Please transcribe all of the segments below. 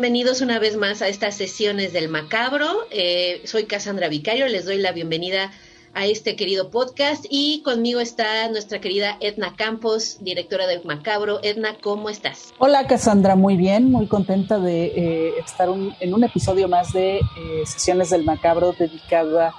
Bienvenidos una vez más a estas sesiones del macabro. Eh, soy Cassandra Vicario, les doy la bienvenida a este querido podcast y conmigo está nuestra querida Edna Campos, directora del Macabro. Edna, ¿cómo estás? Hola Cassandra, muy bien, muy contenta de eh, estar en un episodio más de eh, Sesiones del Macabro dedicada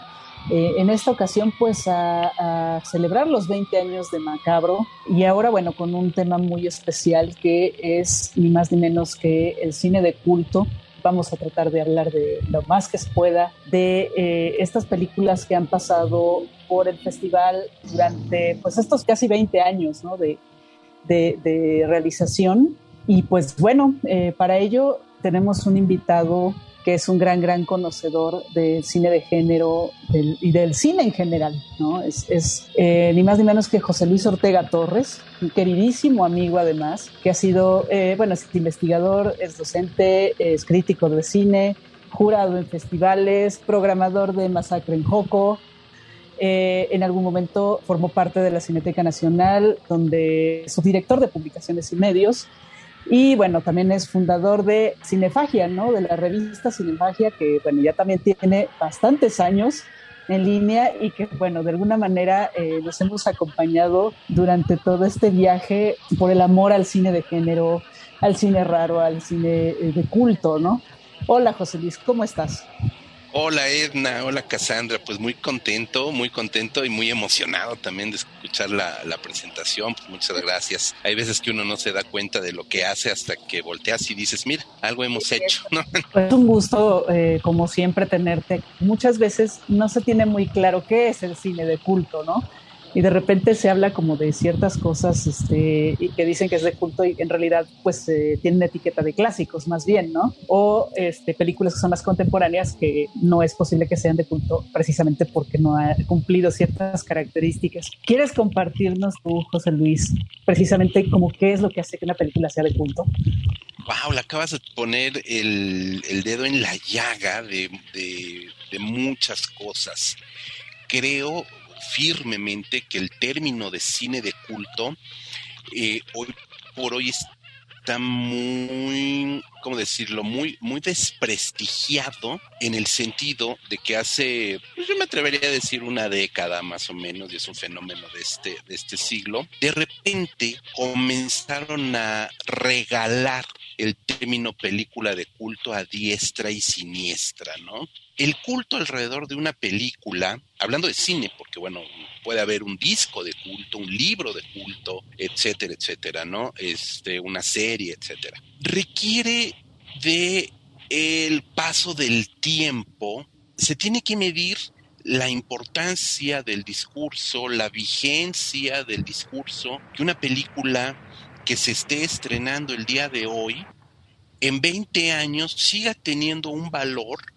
eh, en esta ocasión pues a, celebrar los 20 años de Macabro y ahora bueno con un tema muy especial que es ni más ni menos que el cine de culto. Vamos a tratar de hablar de lo más que se pueda de eh, estas películas que han pasado por el festival durante pues estos casi 20 años de, de, realización. Y pues bueno, eh, para ello tenemos un invitado que es un gran, gran conocedor del cine de género y del cine en general, ¿no? Es, eh, ni más ni menos que José Luis Ortega Torres, un queridísimo amigo además, que ha sido, eh, bueno, es investigador, es docente, es crítico de cine, jurado en festivales, programador de Masacre en Joco, eh, en algún momento formó parte de la Cineteca Nacional, donde es subdirector de publicaciones y medios, y bueno, también es fundador de Cinefagia, ¿no? De la revista Cinefagia, que bueno, ya también tiene bastantes años en línea y que bueno, de alguna manera eh, nos hemos acompañado durante todo este viaje por el amor al cine de género, al cine raro, al cine eh, de culto, ¿no? Hola José Luis, ¿cómo estás? Hola Edna, hola Cassandra, pues muy contento, muy contento y muy emocionado también de escuchar la, presentación, pues muchas gracias. Hay veces que uno no se da cuenta de lo que hace hasta que volteas y dices, mira, algo hemos hecho. ¿no? Es un gusto, eh, como siempre, tenerte. Muchas veces no se tiene muy claro qué es el cine de culto, ¿no? Y de repente se habla como de ciertas cosas este, y que dicen que es de culto y en realidad pues eh, tienen etiqueta de clásicos más bien, ¿no? O este, películas que son más contemporáneas que no es posible que sean de culto precisamente porque no ha cumplido ciertas características. ¿Quieres compartirnos tú, José Luis, precisamente como qué es lo que hace que una película sea de culto? Wow, le acabas de poner el, el dedo en la llaga de, de, de muchas cosas. Creo firmemente que el término de cine de culto eh, hoy por hoy está muy, ¿cómo decirlo? Muy, muy desprestigiado en el sentido de que hace, pues yo me atrevería a decir una década más o menos, y es un fenómeno de este, de este siglo, de repente comenzaron a regalar el término película de culto a diestra y siniestra, ¿no? El culto alrededor de una película, hablando de cine, porque bueno, puede haber un disco de culto, un libro de culto, etcétera, etcétera, ¿no? Este, una serie, etcétera. Requiere de el paso del tiempo, se tiene que medir la importancia del discurso, la vigencia del discurso que una película que se esté estrenando el día de hoy, en 20 años siga teniendo un valor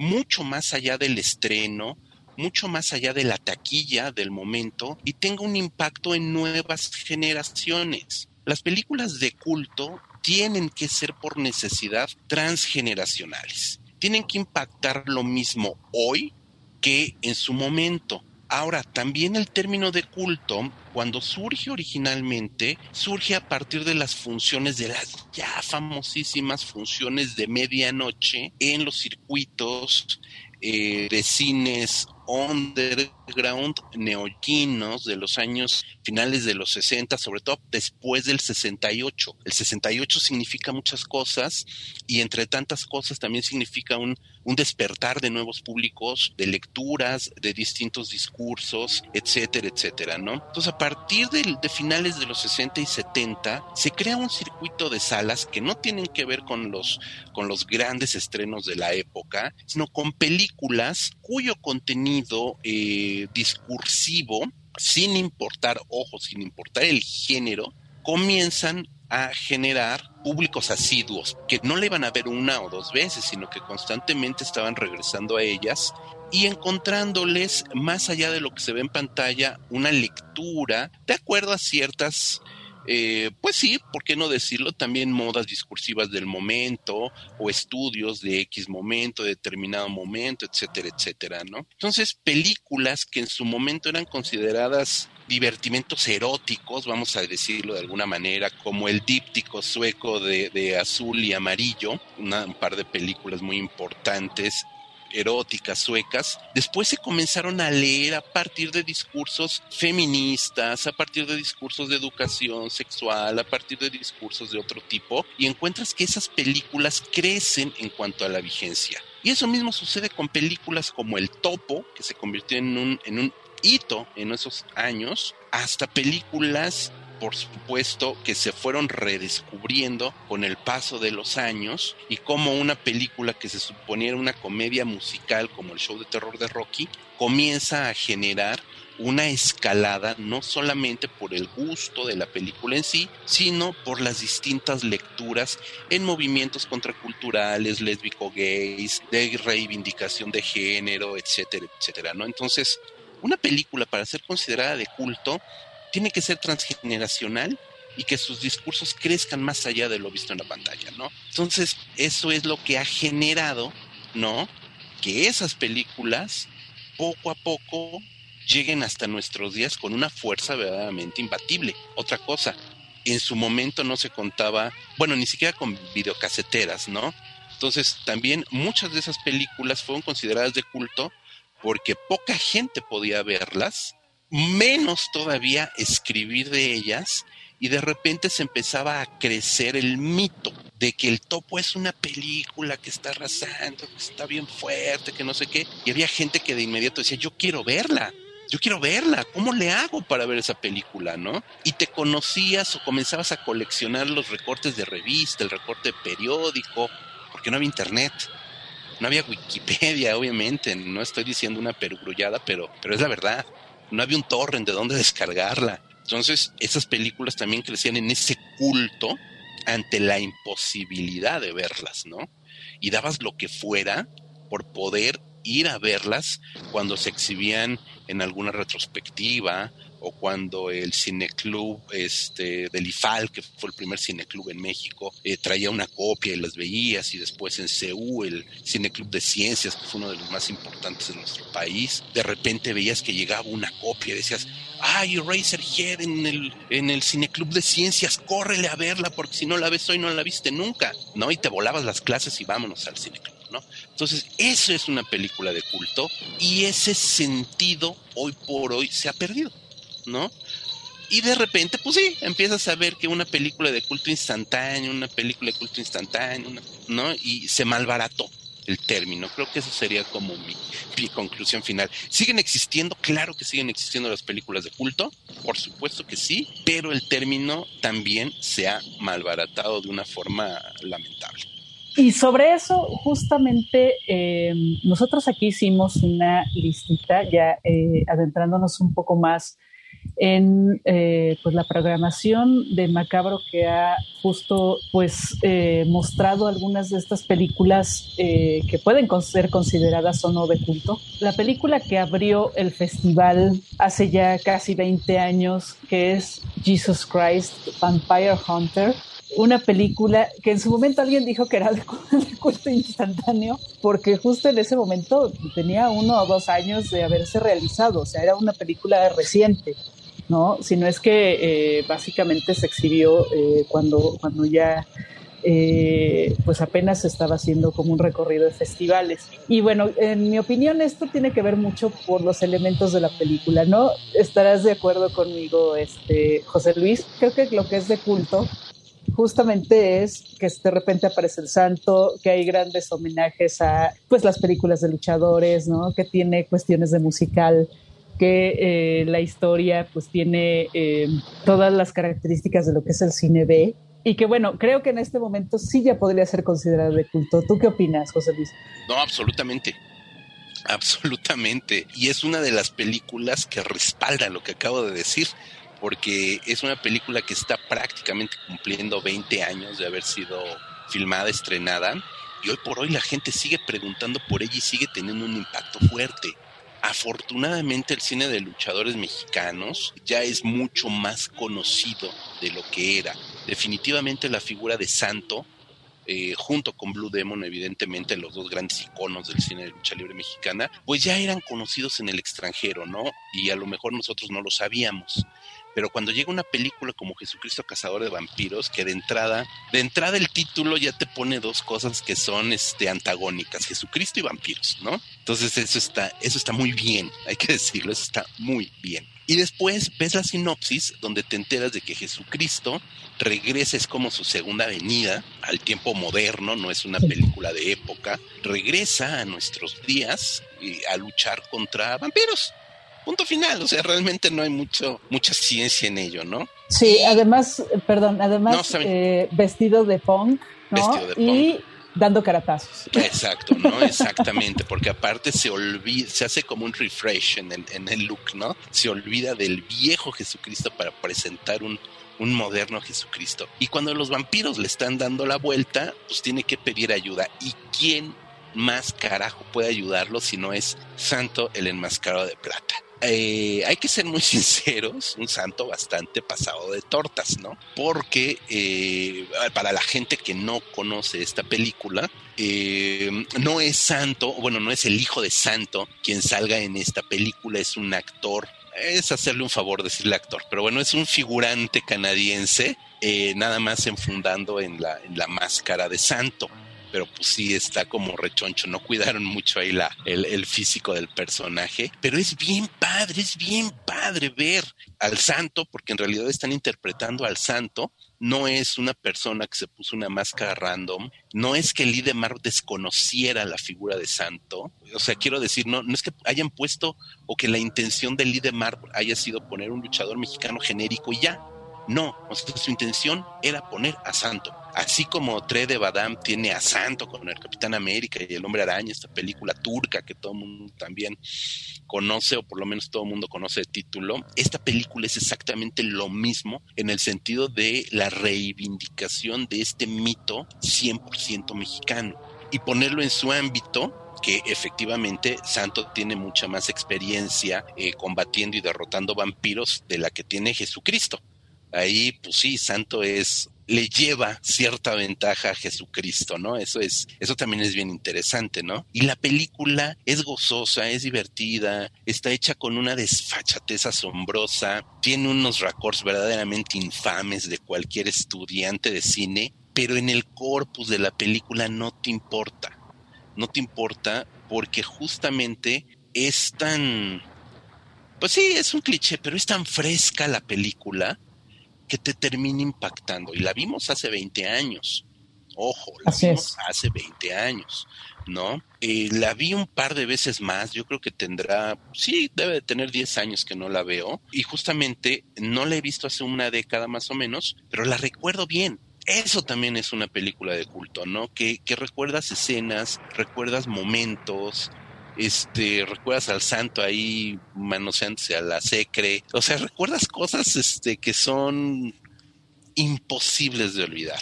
mucho más allá del estreno, mucho más allá de la taquilla del momento y tenga un impacto en nuevas generaciones. Las películas de culto tienen que ser por necesidad transgeneracionales. Tienen que impactar lo mismo hoy que en su momento. Ahora, también el término de culto, cuando surge originalmente, surge a partir de las funciones de las ya famosísimas funciones de medianoche en los circuitos eh, de cines underground neoyorquinos de los años finales de los 60, sobre todo después del 68. El 68 significa muchas cosas y entre tantas cosas también significa un, un despertar de nuevos públicos, de lecturas, de distintos discursos, etcétera, etcétera, ¿no? Entonces, a partir de, de finales de los 60 y 70, se crea un circuito de salas que no tienen que ver con los, con los grandes estrenos de la época, sino con películas cuyo contenido eh, discursivo, sin importar, ojo, sin importar el género, comienzan a generar públicos asiduos que no le iban a ver una o dos veces, sino que constantemente estaban regresando a ellas y encontrándoles, más allá de lo que se ve en pantalla, una lectura de acuerdo a ciertas eh, pues sí, ¿por qué no decirlo? También modas discursivas del momento o estudios de X momento, de determinado momento, etcétera, etcétera, ¿no? Entonces, películas que en su momento eran consideradas divertimentos eróticos, vamos a decirlo de alguna manera, como el díptico sueco de, azul y amarillo, un par de películas muy importantes eróticas suecas, después se comenzaron a leer a partir de discursos feministas, a partir de discursos de educación sexual, a partir de discursos de otro tipo, y encuentras que esas películas crecen en cuanto a la vigencia. Y eso mismo sucede con películas como El Topo, que se convirtió en un, en un hito en esos años, hasta películas por supuesto, que se fueron redescubriendo con el paso de los años y como una película que se suponía una comedia musical como el show de terror de Rocky comienza a generar una escalada no solamente por el gusto de la película en sí, sino por las distintas lecturas en movimientos contraculturales, lésbico-gays, de reivindicación de género, etcétera, etcétera, ¿no? Entonces, una película para ser considerada de culto tiene que ser transgeneracional y que sus discursos crezcan más allá de lo visto en la pantalla, ¿no? Entonces, eso es lo que ha generado, ¿no? Que esas películas poco a poco lleguen hasta nuestros días con una fuerza verdaderamente imbatible. Otra cosa, en su momento no se contaba, bueno, ni siquiera con videocaseteras, ¿no? Entonces, también muchas de esas películas fueron consideradas de culto porque poca gente podía verlas menos todavía escribir de ellas y de repente se empezaba a crecer el mito de que el topo es una película que está arrasando, que está bien fuerte, que no sé qué, y había gente que de inmediato decía, yo quiero verla, yo quiero verla, ¿cómo le hago para ver esa película, no? Y te conocías o comenzabas a coleccionar los recortes de revista, el recorte periódico, porque no había internet. No había Wikipedia, obviamente, no estoy diciendo una perugrullada, pero, pero es la verdad no había un torrent de dónde descargarla. Entonces, esas películas también crecían en ese culto ante la imposibilidad de verlas, ¿no? Y dabas lo que fuera por poder ir a verlas cuando se exhibían en alguna retrospectiva o cuando el cineclub este, del IFAL, que fue el primer cineclub en México, eh, traía una copia y las veías, y después en CEU, el cineclub de ciencias, que fue uno de los más importantes de nuestro país, de repente veías que llegaba una copia y decías, ay, Razorhead en el, en el cineclub de ciencias, córrele a verla, porque si no la ves hoy no la viste nunca, ¿no? Y te volabas las clases y vámonos al cineclub. ¿No? Entonces, eso es una película de culto y ese sentido hoy por hoy se ha perdido. ¿No? Y de repente, pues sí, empiezas a ver que una película de culto instantáneo, una película de culto instantáneo, ¿no? Y se malbarató el término. Creo que eso sería como mi, conclusión final. ¿Siguen existiendo? Claro que siguen existiendo las películas de culto, por supuesto que sí, pero el término también se ha malbaratado de una forma lamentable. Y sobre eso, justamente, eh, nosotros aquí hicimos una listita, ya eh, adentrándonos un poco más en eh, pues la programación de Macabro que ha justo pues eh, mostrado algunas de estas películas eh, que pueden ser consideradas o no de culto. La película que abrió el festival hace ya casi 20 años, que es Jesus Christ Vampire Hunter, una película que en su momento alguien dijo que era de, culto instantáneo, porque justo en ese momento tenía uno o dos años de haberse realizado, o sea, era una película reciente. ¿No? Sino es que eh, básicamente se exhibió eh, cuando, cuando ya eh, pues apenas estaba haciendo como un recorrido de festivales. Y bueno, en mi opinión esto tiene que ver mucho por los elementos de la película, ¿no? Estarás de acuerdo conmigo, este, José Luis. Creo que lo que es de culto justamente es que de repente aparece el santo, que hay grandes homenajes a pues las películas de luchadores, ¿no? Que tiene cuestiones de musical que eh, la historia pues tiene eh, todas las características de lo que es el cine B y que bueno, creo que en este momento sí ya podría ser considerado de culto. ¿Tú qué opinas, José Luis? No, absolutamente. Absolutamente. Y es una de las películas que respalda lo que acabo de decir. porque es una película que está prácticamente cumpliendo 20 años de haber sido filmada, estrenada, y hoy por hoy la gente sigue preguntando por ella y sigue teniendo un impacto fuerte. Afortunadamente el cine de luchadores mexicanos ya es mucho más conocido de lo que era. Definitivamente la figura de Santo, eh, junto con Blue Demon, evidentemente los dos grandes iconos del cine de lucha libre mexicana, pues ya eran conocidos en el extranjero, ¿no? Y a lo mejor nosotros no lo sabíamos. Pero cuando llega una película como Jesucristo Cazador de Vampiros, que de entrada, de entrada el título ya te pone dos cosas que son este, antagónicas, Jesucristo y vampiros, ¿no? Entonces eso está, eso está muy bien, hay que decirlo, eso está muy bien. Y después ves la sinopsis donde te enteras de que Jesucristo regresa, es como su segunda venida al tiempo moderno, no es una película de época, regresa a nuestros días y a luchar contra vampiros punto final. O sea, realmente no hay mucho, mucha ciencia en ello, ¿no? Sí, además, perdón, además eh, vestido de punk, ¿no? y dando caratazos. Exacto, ¿no? Exactamente, porque aparte se olvida, se hace como un refresh en el, en el look, ¿no? Se olvida del viejo Jesucristo para presentar un, un moderno Jesucristo. Y cuando los vampiros le están dando la vuelta, pues tiene que pedir ayuda. ¿Y quién más carajo puede ayudarlo si no es Santo el enmascarado de plata? Eh, hay que ser muy sinceros, un santo bastante pasado de tortas, ¿no? Porque eh, para la gente que no conoce esta película, eh, no es santo, bueno, no es el hijo de santo quien salga en esta película, es un actor. Es hacerle un favor decirle actor, pero bueno, es un figurante canadiense, nada más enfundando en en la máscara de santo pero pues sí está como rechoncho, no cuidaron mucho ahí la, el, físico del personaje, pero es bien padre, es bien padre ver al santo, porque en realidad están interpretando al santo, no es una persona que se puso una máscara random, no es que Lidemar desconociera la figura de santo, o sea, quiero decir, no, no es que hayan puesto o que la intención de Lidemar haya sido poner un luchador mexicano genérico y ya, no, o sea, su intención era poner a Santo. Así como Tre de Badam tiene a Santo con el Capitán América y el Hombre Araña, esta película turca que todo el mundo también conoce, o por lo menos todo el mundo conoce el título, esta película es exactamente lo mismo en el sentido de la reivindicación de este mito 100% mexicano. Y ponerlo en su ámbito que efectivamente Santo tiene mucha más experiencia eh, combatiendo y derrotando vampiros de la que tiene Jesucristo. Ahí pues sí, santo es le lleva cierta ventaja a Jesucristo, ¿no? Eso es, eso también es bien interesante, ¿no? Y la película es gozosa, es divertida, está hecha con una desfachatez asombrosa, tiene unos records verdaderamente infames de cualquier estudiante de cine, pero en el corpus de la película no te importa, no te importa porque justamente es tan, pues sí, es un cliché, pero es tan fresca la película que te termine impactando. Y la vimos hace 20 años. Ojo, la vimos hace 20 años, ¿no? Eh, la vi un par de veces más, yo creo que tendrá, sí, debe de tener 10 años que no la veo. Y justamente no la he visto hace una década más o menos, pero la recuerdo bien. Eso también es una película de culto, ¿no? Que, que recuerdas escenas, recuerdas momentos, este, recuerdas al santo ahí manoseándose a la secre, o sea, recuerdas cosas este, que son imposibles de olvidar.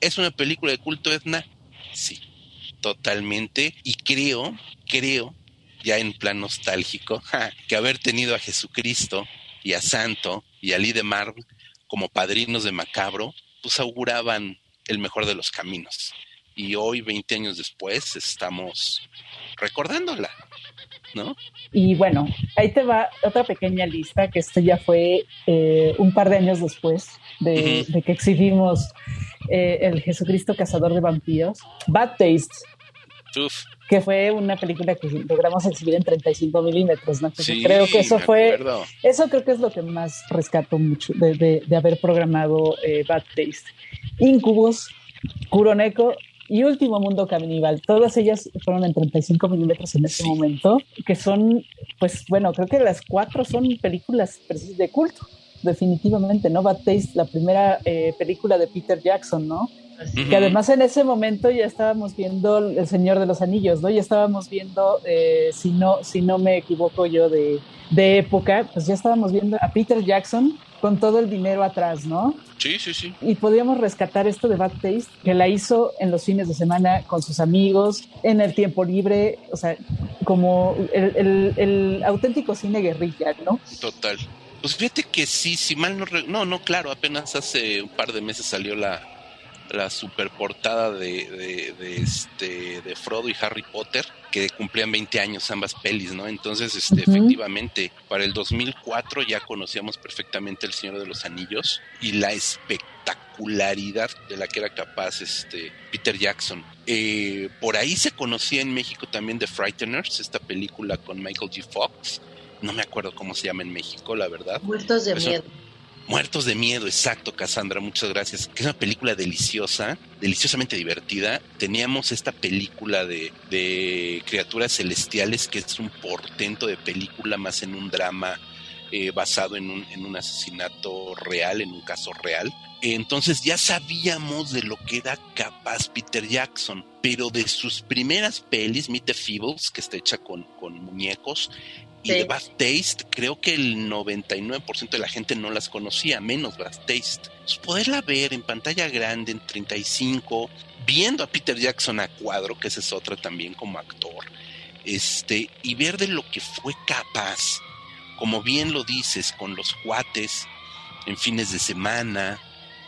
¿Es una película de culto etna? Sí, totalmente, y creo, creo, ya en plan nostálgico, que haber tenido a Jesucristo y a Santo y a Lidemar como padrinos de Macabro, pues auguraban el mejor de los caminos. Y hoy, 20 años después, estamos recordándola, ¿no? Y bueno, ahí te va otra pequeña lista, que esto ya fue eh, un par de años después de, que exhibimos eh, el Jesucristo Cazador de Vampiros, Bad Taste. Que fue una película que logramos exhibir en 35 milímetros, ¿no? creo que eso fue, eso creo que es lo que más rescato mucho de, haber programado eh, Bad Taste. Incubus, Kuroneko y Último Mundo Caníbal. Todas ellas fueron en 35 milímetros en ese momento, que son, pues bueno, creo que las cuatro son películas de culto, definitivamente, ¿no? Bad Taste, la primera eh, película de Peter Jackson, ¿no? Que además en ese momento ya estábamos viendo El Señor de los Anillos, ¿no? Ya estábamos viendo, eh, si, no, si no me equivoco yo de, de época, pues ya estábamos viendo a Peter Jackson con todo el dinero atrás, ¿no? Sí, sí, sí. Y podíamos rescatar esto de Bad Taste, que la hizo en los fines de semana con sus amigos, en el tiempo libre, o sea, como el, el, auténtico cine guerrilla, ¿no? Total. Pues fíjate que sí, si mal no... No, no, claro, apenas hace un par de meses salió la, la super portada de, de, este, de Frodo y Harry Potter, que cumplían 20 años ambas pelis, ¿no? Entonces, este, efectivamente, para el 2004 ya conocíamos perfectamente El Señor de los Anillos y la espectacularidad de la que era capaz este, Peter Jackson. Eh, por ahí se conocía en México también The Frighteners, esta película con Michael G. Fox. No me acuerdo cómo se llama en México, la verdad. Muertos de miedo Muertos de miedo, exacto, Cassandra, muchas gracias. Que es una película deliciosa, deliciosamente divertida. Teníamos esta película de, de criaturas celestiales, que es un portento de película más en un drama eh, basado en un, asesinato real, en un caso real. Entonces ya sabíamos de lo que era capaz Peter Jackson, pero de sus primeras pelis, Meet the Feebles, que está hecha con, con muñecos, y de Bad Taste, creo que el 99% de la gente no las conocía, menos Bad Taste. Pues poderla ver en pantalla grande, en 35, viendo a Peter Jackson a cuadro, que esa es otra también como actor, este, y ver de lo que fue capaz, como bien lo dices, con los cuates, en fines de semana,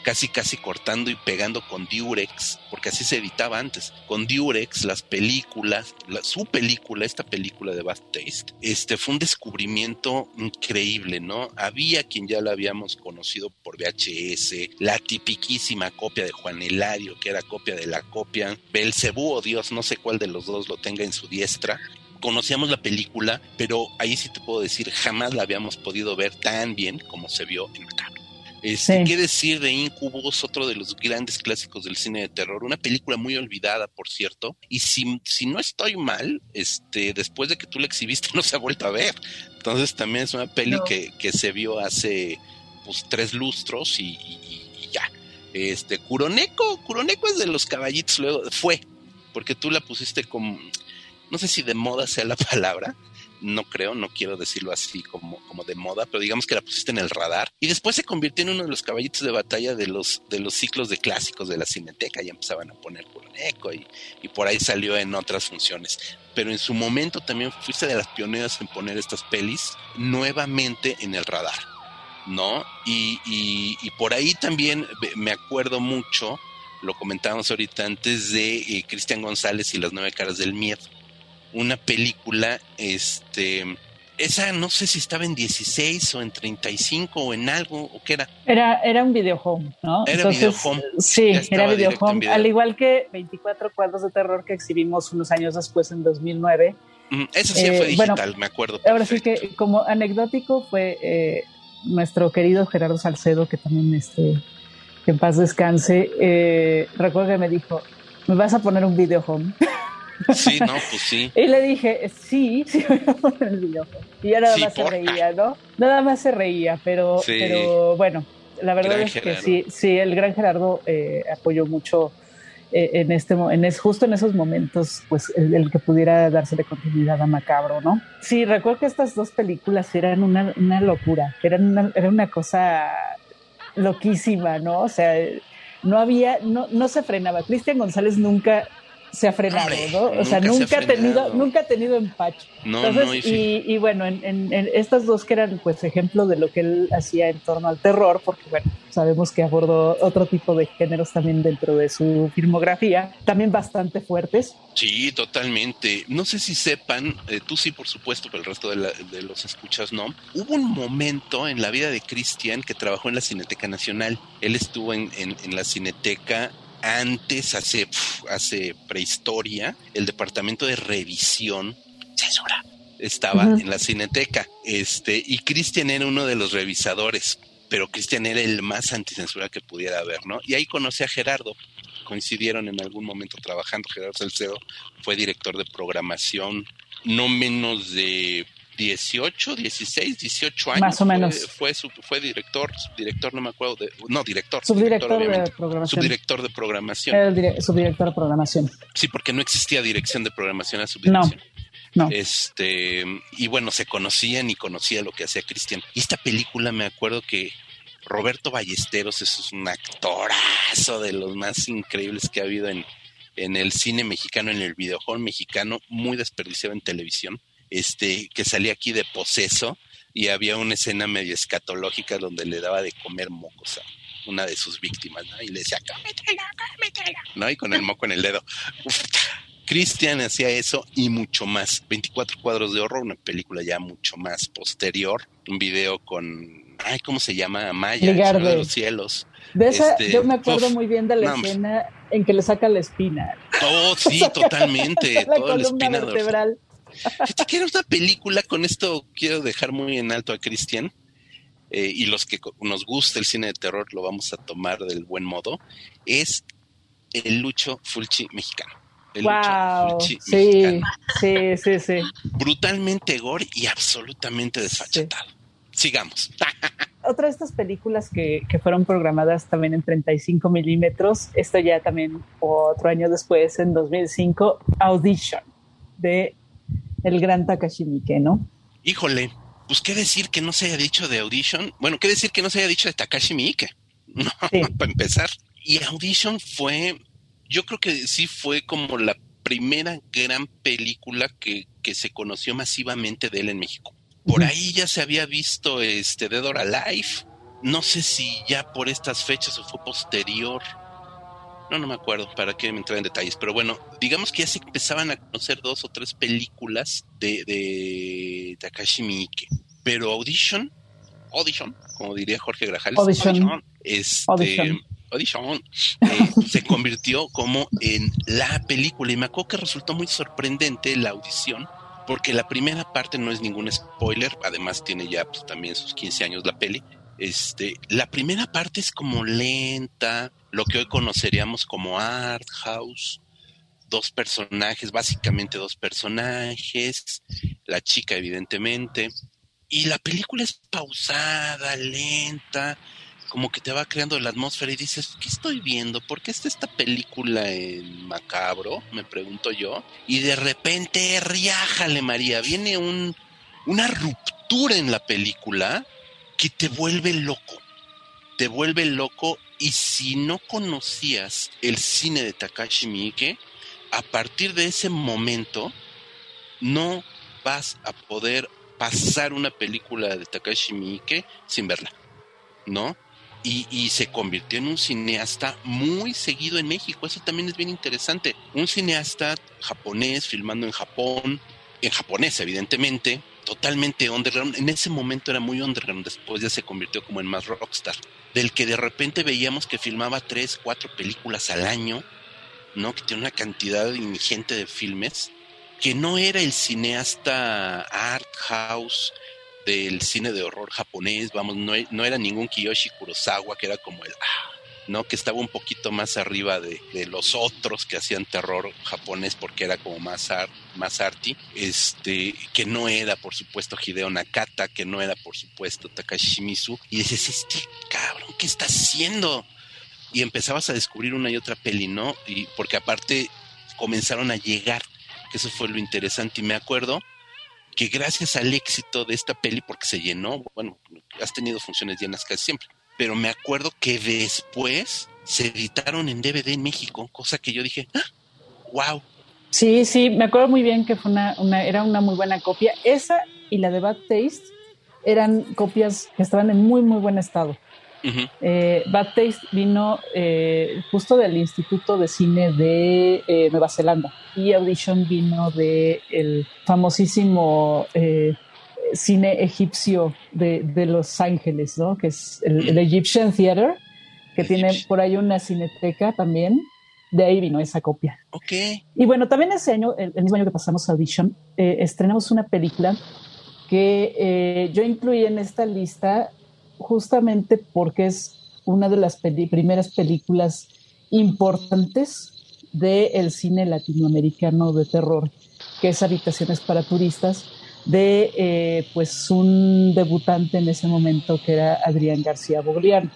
casi casi cortando y pegando con Durex, porque así se editaba antes, con Durex las películas, su película, esta película de Bad Taste, este fue un descubrimiento increíble, ¿no? Había quien ya la habíamos conocido por VHS, la tipiquísima copia de Juan Eladio, que era copia de la copia, Belcebú o Dios, no sé cuál de los dos lo tenga en su diestra, conocíamos la película, pero ahí sí te puedo decir, jamás la habíamos podido ver tan bien como se vio en Macabro. Este, ¿Qué decir de Incubus, otro de los grandes clásicos del cine de terror? Una película muy olvidada, por cierto. Y si, si no estoy mal, este, después de que tú la exhibiste, no se ha vuelto a ver. Entonces también es una peli que, que, se vio hace pues, tres lustros y, ya. Este, Kuroneko, Kuroneko es de los caballitos, luego fue, porque tú la pusiste como, no sé si de moda sea la palabra, no creo, no quiero decirlo así como, como de moda, pero digamos que la pusiste en el radar y después se convirtió en uno de los caballitos de batalla de los, de los ciclos de clásicos de la cineteca, ya empezaban a poner Coroneco y, y por ahí salió en otras funciones. Pero en su momento también fuiste de las pioneras en poner estas pelis nuevamente en el radar, ¿no? Y, y, por ahí también me acuerdo mucho, lo comentábamos ahorita antes de eh, Cristian González y las nueve caras del miedo una película, este, esa no sé si estaba en 16 o en 35 o en algo, o qué era. Era, era un videohome, ¿no? Era videohome. Sí, era videohome, al igual que 24 cuadros de terror que exhibimos unos años después en 2009. Mm, eso sí fue eh, digital, me acuerdo. Ahora sí que como anecdótico fue eh, nuestro querido Gerardo Salcedo, que también este, que en paz descanse, eh, recuerdo que me dijo, me vas a poner un videohome. Sí, no, pues sí. Y le dije, sí, sí el videojuego. Y ya nada más se reía, ¿no? Nada más se reía, pero, pero bueno, la verdad es que sí, sí, el gran Gerardo eh, apoyó mucho eh, en este en es, justo en esos momentos, pues el, que pudiera darse de continuidad a Macabro, ¿no? Sí, recuerdo que estas dos películas eran una, una locura, eran una, era una cosa loquísima, ¿no? O sea, no había, no, no se frenaba. Cristian González nunca se ha frenado, ¿no? O sea, nunca ha tenido, nunca ha tenido empacho. No, Entonces, y, y, bueno, en, en, estas dos que eran pues ejemplo de lo que él hacía en torno al terror, porque bueno, sabemos que abordó otro tipo de géneros también dentro de su filmografía, también bastante fuertes. Sí, totalmente. No sé si sepan, eh, tú sí, por supuesto, pero el resto de, de, los escuchas no. Hubo un momento en la vida de Cristian que trabajó en la Cineteca Nacional. Él estuvo en, en la Cineteca antes, hace, hace prehistoria, el departamento de revisión, censura, estaba en la cineteca. Este, y Cristian era uno de los revisadores, pero Cristian era el más anticensura que pudiera haber, ¿no? Y ahí conocí a Gerardo. Coincidieron en algún momento trabajando. Gerardo Salcedo fue director de programación, no menos de 18, 16, 18 años. Más o menos. Fue, fue, director, subdirector, no me acuerdo, de, no, director. Subdirector de programación. Subdirector de programación. El subdirector de programación. Sí, porque no existía dirección de programación a subdirección. No, no. Este, y bueno, se conocían y conocía lo que hacía Cristian. Y esta película me acuerdo que Roberto Ballesteros es un actorazo de los más increíbles que ha habido en, en el cine mexicano, en el videojuego mexicano, muy desperdiciado en televisión, este, que salía aquí de poseso y había una escena medio escatológica donde le daba de comer mocos a una de sus víctimas, ¿no? Y le decía, cómetela, cómetela, ¿no? Y con el moco en el dedo. Cristian hacía eso y mucho más. 24 cuadros de horror, una película ya mucho más posterior, un video con ay, ¿cómo se llama? Maya, de los cielos. De esa, este, yo me acuerdo muy bien de la escena en que le saca la espina. Oh, sí, totalmente. la toda la espina vertebral. Fíjate que era una película, con esto quiero dejar muy en alto a Cristian, eh, y los que nos gusta el cine de terror lo vamos a tomar del buen modo, es el Lucho Fulci mexicano. El wow, Fulci sí, sí, sí, sí. Brutalmente gore y absolutamente desfachatado sigamos. Otra de estas películas que, fueron programadas también en 35 milímetros, esto ya también otro año después, en 2005, Audition, de el gran Takashi Miike, ¿no? Híjole, pues qué decir que no se haya dicho de Audition. Bueno, qué decir que no se haya dicho de Takashi Miike, ¿no? Para empezar. Y Audition fue, yo creo que sí fue como la primera gran película que, que se conoció masivamente de él en México. Por ahí ya se había visto este Dead or Alive. No sé si ya por estas fechas o fue posterior. No, no me acuerdo para qué me entrar en detalles. Pero bueno, digamos que ya se empezaban a conocer dos o tres películas de, de Takashi Miike. Pero Audition, Audition, como diría Jorge Grajales, Audition, este, Audition. Eh, se convirtió como en la película. Y me acuerdo que resultó muy sorprendente la audición porque la primera parte no es ningún spoiler, además tiene ya pues, también sus 15 años la peli. Este, la primera parte es como lenta, lo que hoy conoceríamos como art house, dos personajes, básicamente dos personajes, la chica evidentemente, y la película es pausada, lenta, como que te va creando la atmósfera y dices, ¿qué estoy viendo? ¿Por qué está esta película en macabro? Me pregunto yo. Y de repente, riájale María, viene un, una ruptura en la película que te vuelve loco. Te vuelve loco y si no conocías el cine de Takashi Miike, a partir de ese momento no vas a poder pasar una película de Takashi Miike sin verla, ¿no? y, se convirtió en un cineasta muy seguido en México. Eso también es bien interesante. Un cineasta japonés filmando en Japón, en japonés evidentemente, totalmente underground. En ese momento era muy underground, después ya se convirtió como en más rockstar. Del que de repente veíamos que filmaba tres, cuatro películas al año, ¿no? Que tiene una cantidad ingente de filmes, que no era el cineasta art house del cine de horror japonés, vamos, no, no era ningún Kiyoshi Kurosawa, que era como el, ah, ¿no? Que estaba un poquito más arriba de, los otros que hacían terror japonés porque era como más, art, más arty, este, que no era, por supuesto, Hideo Nakata, que no era, por supuesto, Takashi y dices, este cabrón, ¿qué está haciendo? Y empezabas a descubrir una y otra peli, ¿no? Y porque aparte comenzaron a llegar, que eso fue lo interesante, y me acuerdo que gracias al éxito de esta peli, porque se llenó, bueno, has tenido funciones llenas casi siempre, pero me acuerdo que después se editaron en DVD en México, cosa que yo dije, wow. ¡Ah! Sí, sí, me acuerdo muy bien que fue una, una, era una muy buena copia. Esa y la de Bad Taste eran copias que estaban en muy, muy buen estado. Eh, Bad Taste vino eh, justo del Instituto de Cine de eh, Nueva Zelanda y Audition vino del el famosísimo cine egipcio de, Los Ángeles, ¿no? que es el, Egyptian Theater, que tiene por ahí una cineteca también. De ahí vino esa copia. Okay. Y bueno, también ese año, el, mismo año que pasamos Audition, estrenamos una película que yo incluí en esta lista justamente porque es una de las primeras películas importantes del cine latinoamericano de terror, que es Habitaciones para Turistas, de eh, pues un debutante en ese momento que era Adrián García Bogliano.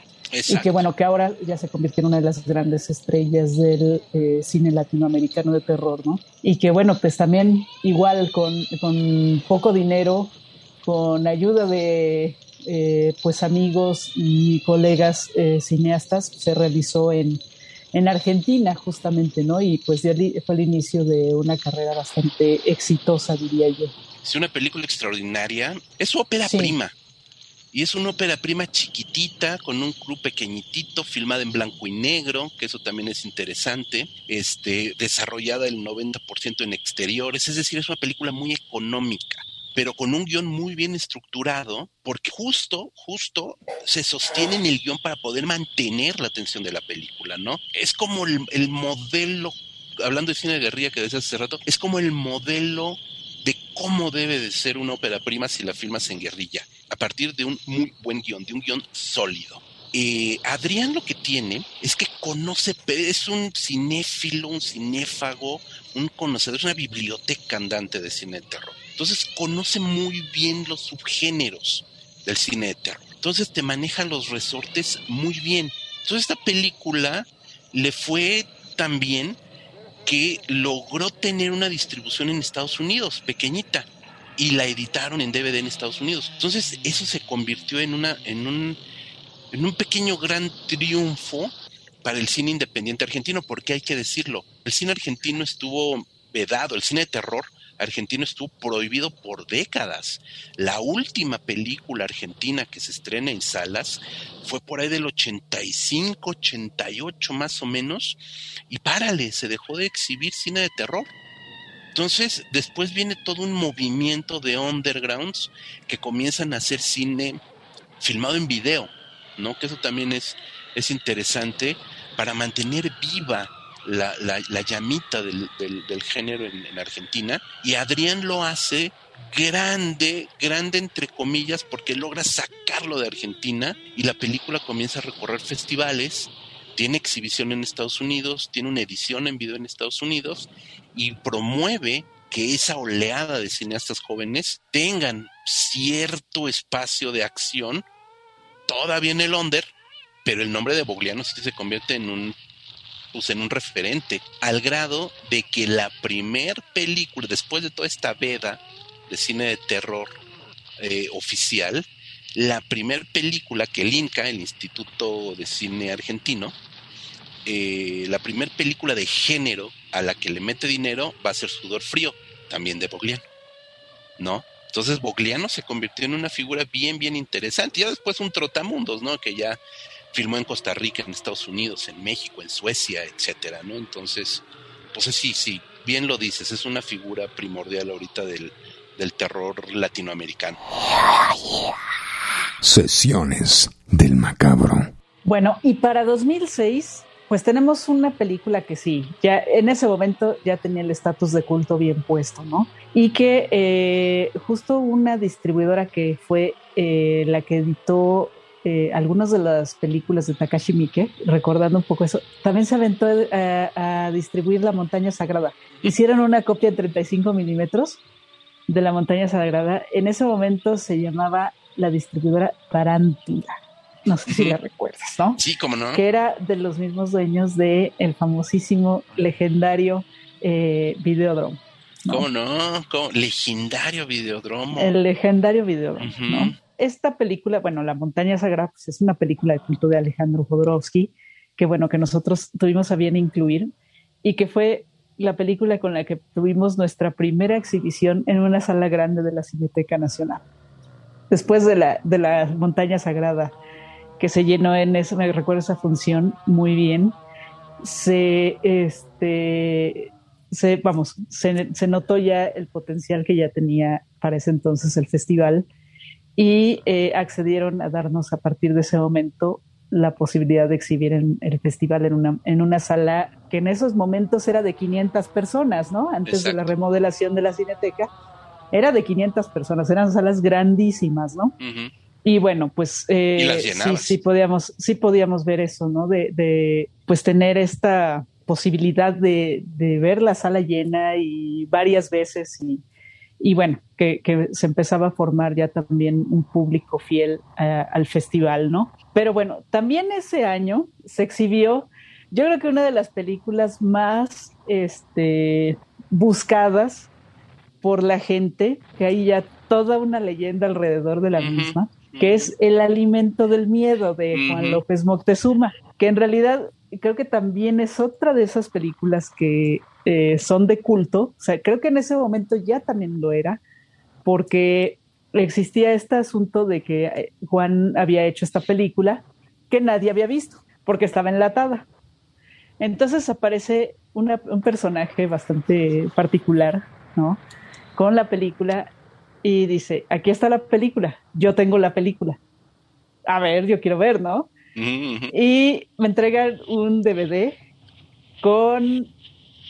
Y que bueno, que ahora ya se convirtió en una de las grandes estrellas del eh, cine latinoamericano de terror, ¿no? Y que bueno, pues también igual con, con poco dinero, con ayuda de eh, pues amigos y colegas cineastas, se realizó en, en Argentina justamente, ¿no? Y pues fue el inicio de una carrera bastante exitosa, diría yo. Es una película extraordinaria, es su ópera prima. Y es una ópera prima chiquitita, con un club pequeñitito, filmada en blanco y negro, que eso también es interesante, este, desarrollada el 90% en exteriores, es decir, es una película muy económica pero con un guion muy bien estructurado, porque justo, justo se sostiene en el guion para poder mantener la atención de la película, ¿no? Es como el, modelo, hablando de cine de guerrilla que decías hace rato, es como el modelo de cómo debe de ser una ópera prima si la filmas en guerrilla, a partir de un muy buen guion, de un guion sólido. Eh, Adrián lo que tiene es que conoce, es un cinéfilo, un cinéfago, un conocedor, es una biblioteca andante de cine de terror. Entonces conoce muy bien los subgéneros del cine de terror. Entonces te maneja los resortes muy bien. Entonces esta película le fue tan bien que logró tener una distribución en Estados Unidos, pequeñita, y la editaron en DVD en Estados Unidos. Entonces eso se convirtió en, una, en, un, en un pequeño gran triunfo para el cine independiente argentino, porque hay que decirlo, el cine argentino estuvo vedado, el cine de terror argentino estuvo prohibido por décadas. La última película argentina que se estrena en salas fue por ahí del 85, 88 más o menos, y párale, se dejó de exhibir cine de terror. Entonces, después viene todo un movimiento de undergrounds que comienzan a hacer cine filmado en video, ¿no? Que eso también es, es interesante para mantener viva la, la, llamita del, del, género en, Argentina y Adrián lo hace grande, grande entre comillas, porque logra sacarlo de Argentina y la película comienza a recorrer festivales, tiene exhibición en Estados Unidos, tiene una edición en video en Estados Unidos y promueve que esa oleada de cineastas jóvenes tengan cierto espacio de acción, todavía en el under, pero el nombre de Bogliano sí se convierte en un pues, en un referente, al grado de que la primer película, después de toda esta veda de cine de terror eh, oficial, la primer película que el INCA, el Instituto de Cine Argentino, eh, la primer película de género a la que le mete dinero va a ser Sudor Frío, también de Bogliano, ¿no? Entonces Bogliano se convirtió en una figura bien, bien interesante. Ya después un trotamundos, ¿no? Que ya filmó en Costa Rica, en Estados Unidos, en México, en Suecia, etcétera, ¿no? Entonces, pues sí, sí, bien lo dices, es una figura primordial ahorita del, del terror latinoamericano. Sesiones del macabro. Bueno, y para 2006, pues tenemos una película que sí, ya en ese momento ya tenía el estatus de culto bien puesto, ¿no? Y que eh, justo una distribuidora que fue eh, la que editó eh, algunas de las películas de Takashi Miike, recordando un poco eso, también se aventó eh, a, distribuir La Montaña Sagrada. Hicieron una copia en 35 milímetros de La Montaña Sagrada. En ese momento se llamaba la distribuidora Tarántula. No sé si la recuerdas, ¿no? Sí, cómo no. Que era de los mismos dueños de el famosísimo, legendario eh, Videodrome. ¿Cómo no? Legendario Videodromo. El legendario Videodromo, ¿no? Esta película, bueno, La Montaña Sagrada, pues es una película de culto de Alejandro Jodorowsky, que bueno, que nosotros tuvimos a bien incluir y que fue la película con la que tuvimos nuestra primera exhibición en una sala grande de la Cineteca Nacional. Después de la, de la Montaña Sagrada, que se llenó en eso, me recuerdo esa función muy bien, se, este, se, vamos, se, se notó ya el potencial que ya tenía para ese entonces el festival y eh, accedieron a darnos a partir de ese momento la posibilidad de exhibir en el festival en una, en una sala que en esos momentos era de 500 personas, ¿no? Antes de la remodelación de la cineteca, era de 500 personas, eran salas grandísimas, ¿no? Y bueno, pues eh, sí, sí podíamos, sí podíamos ver eso, ¿no? De, de pues tener esta posibilidad de, de ver la sala llena y varias veces y, y bueno, que, se empezaba a formar ya también un público fiel eh, al festival, ¿no? Pero bueno, también ese año se exhibió, yo creo que una de las películas más este, buscadas por la gente, que hay ya toda una leyenda alrededor de la misma, que es El alimento del miedo de Juan López Moctezuma, que en realidad creo que también es otra de esas películas que eh, son de culto. O sea, creo que en ese momento ya también lo era, porque existía este asunto de que eh, Juan había hecho esta película que nadie había visto, porque estaba enlatada. Entonces aparece un personaje bastante particular, ¿no? Con la película y dice, aquí está la película, yo tengo la película. A ver, yo quiero ver, ¿no? Y me entregan un DVD con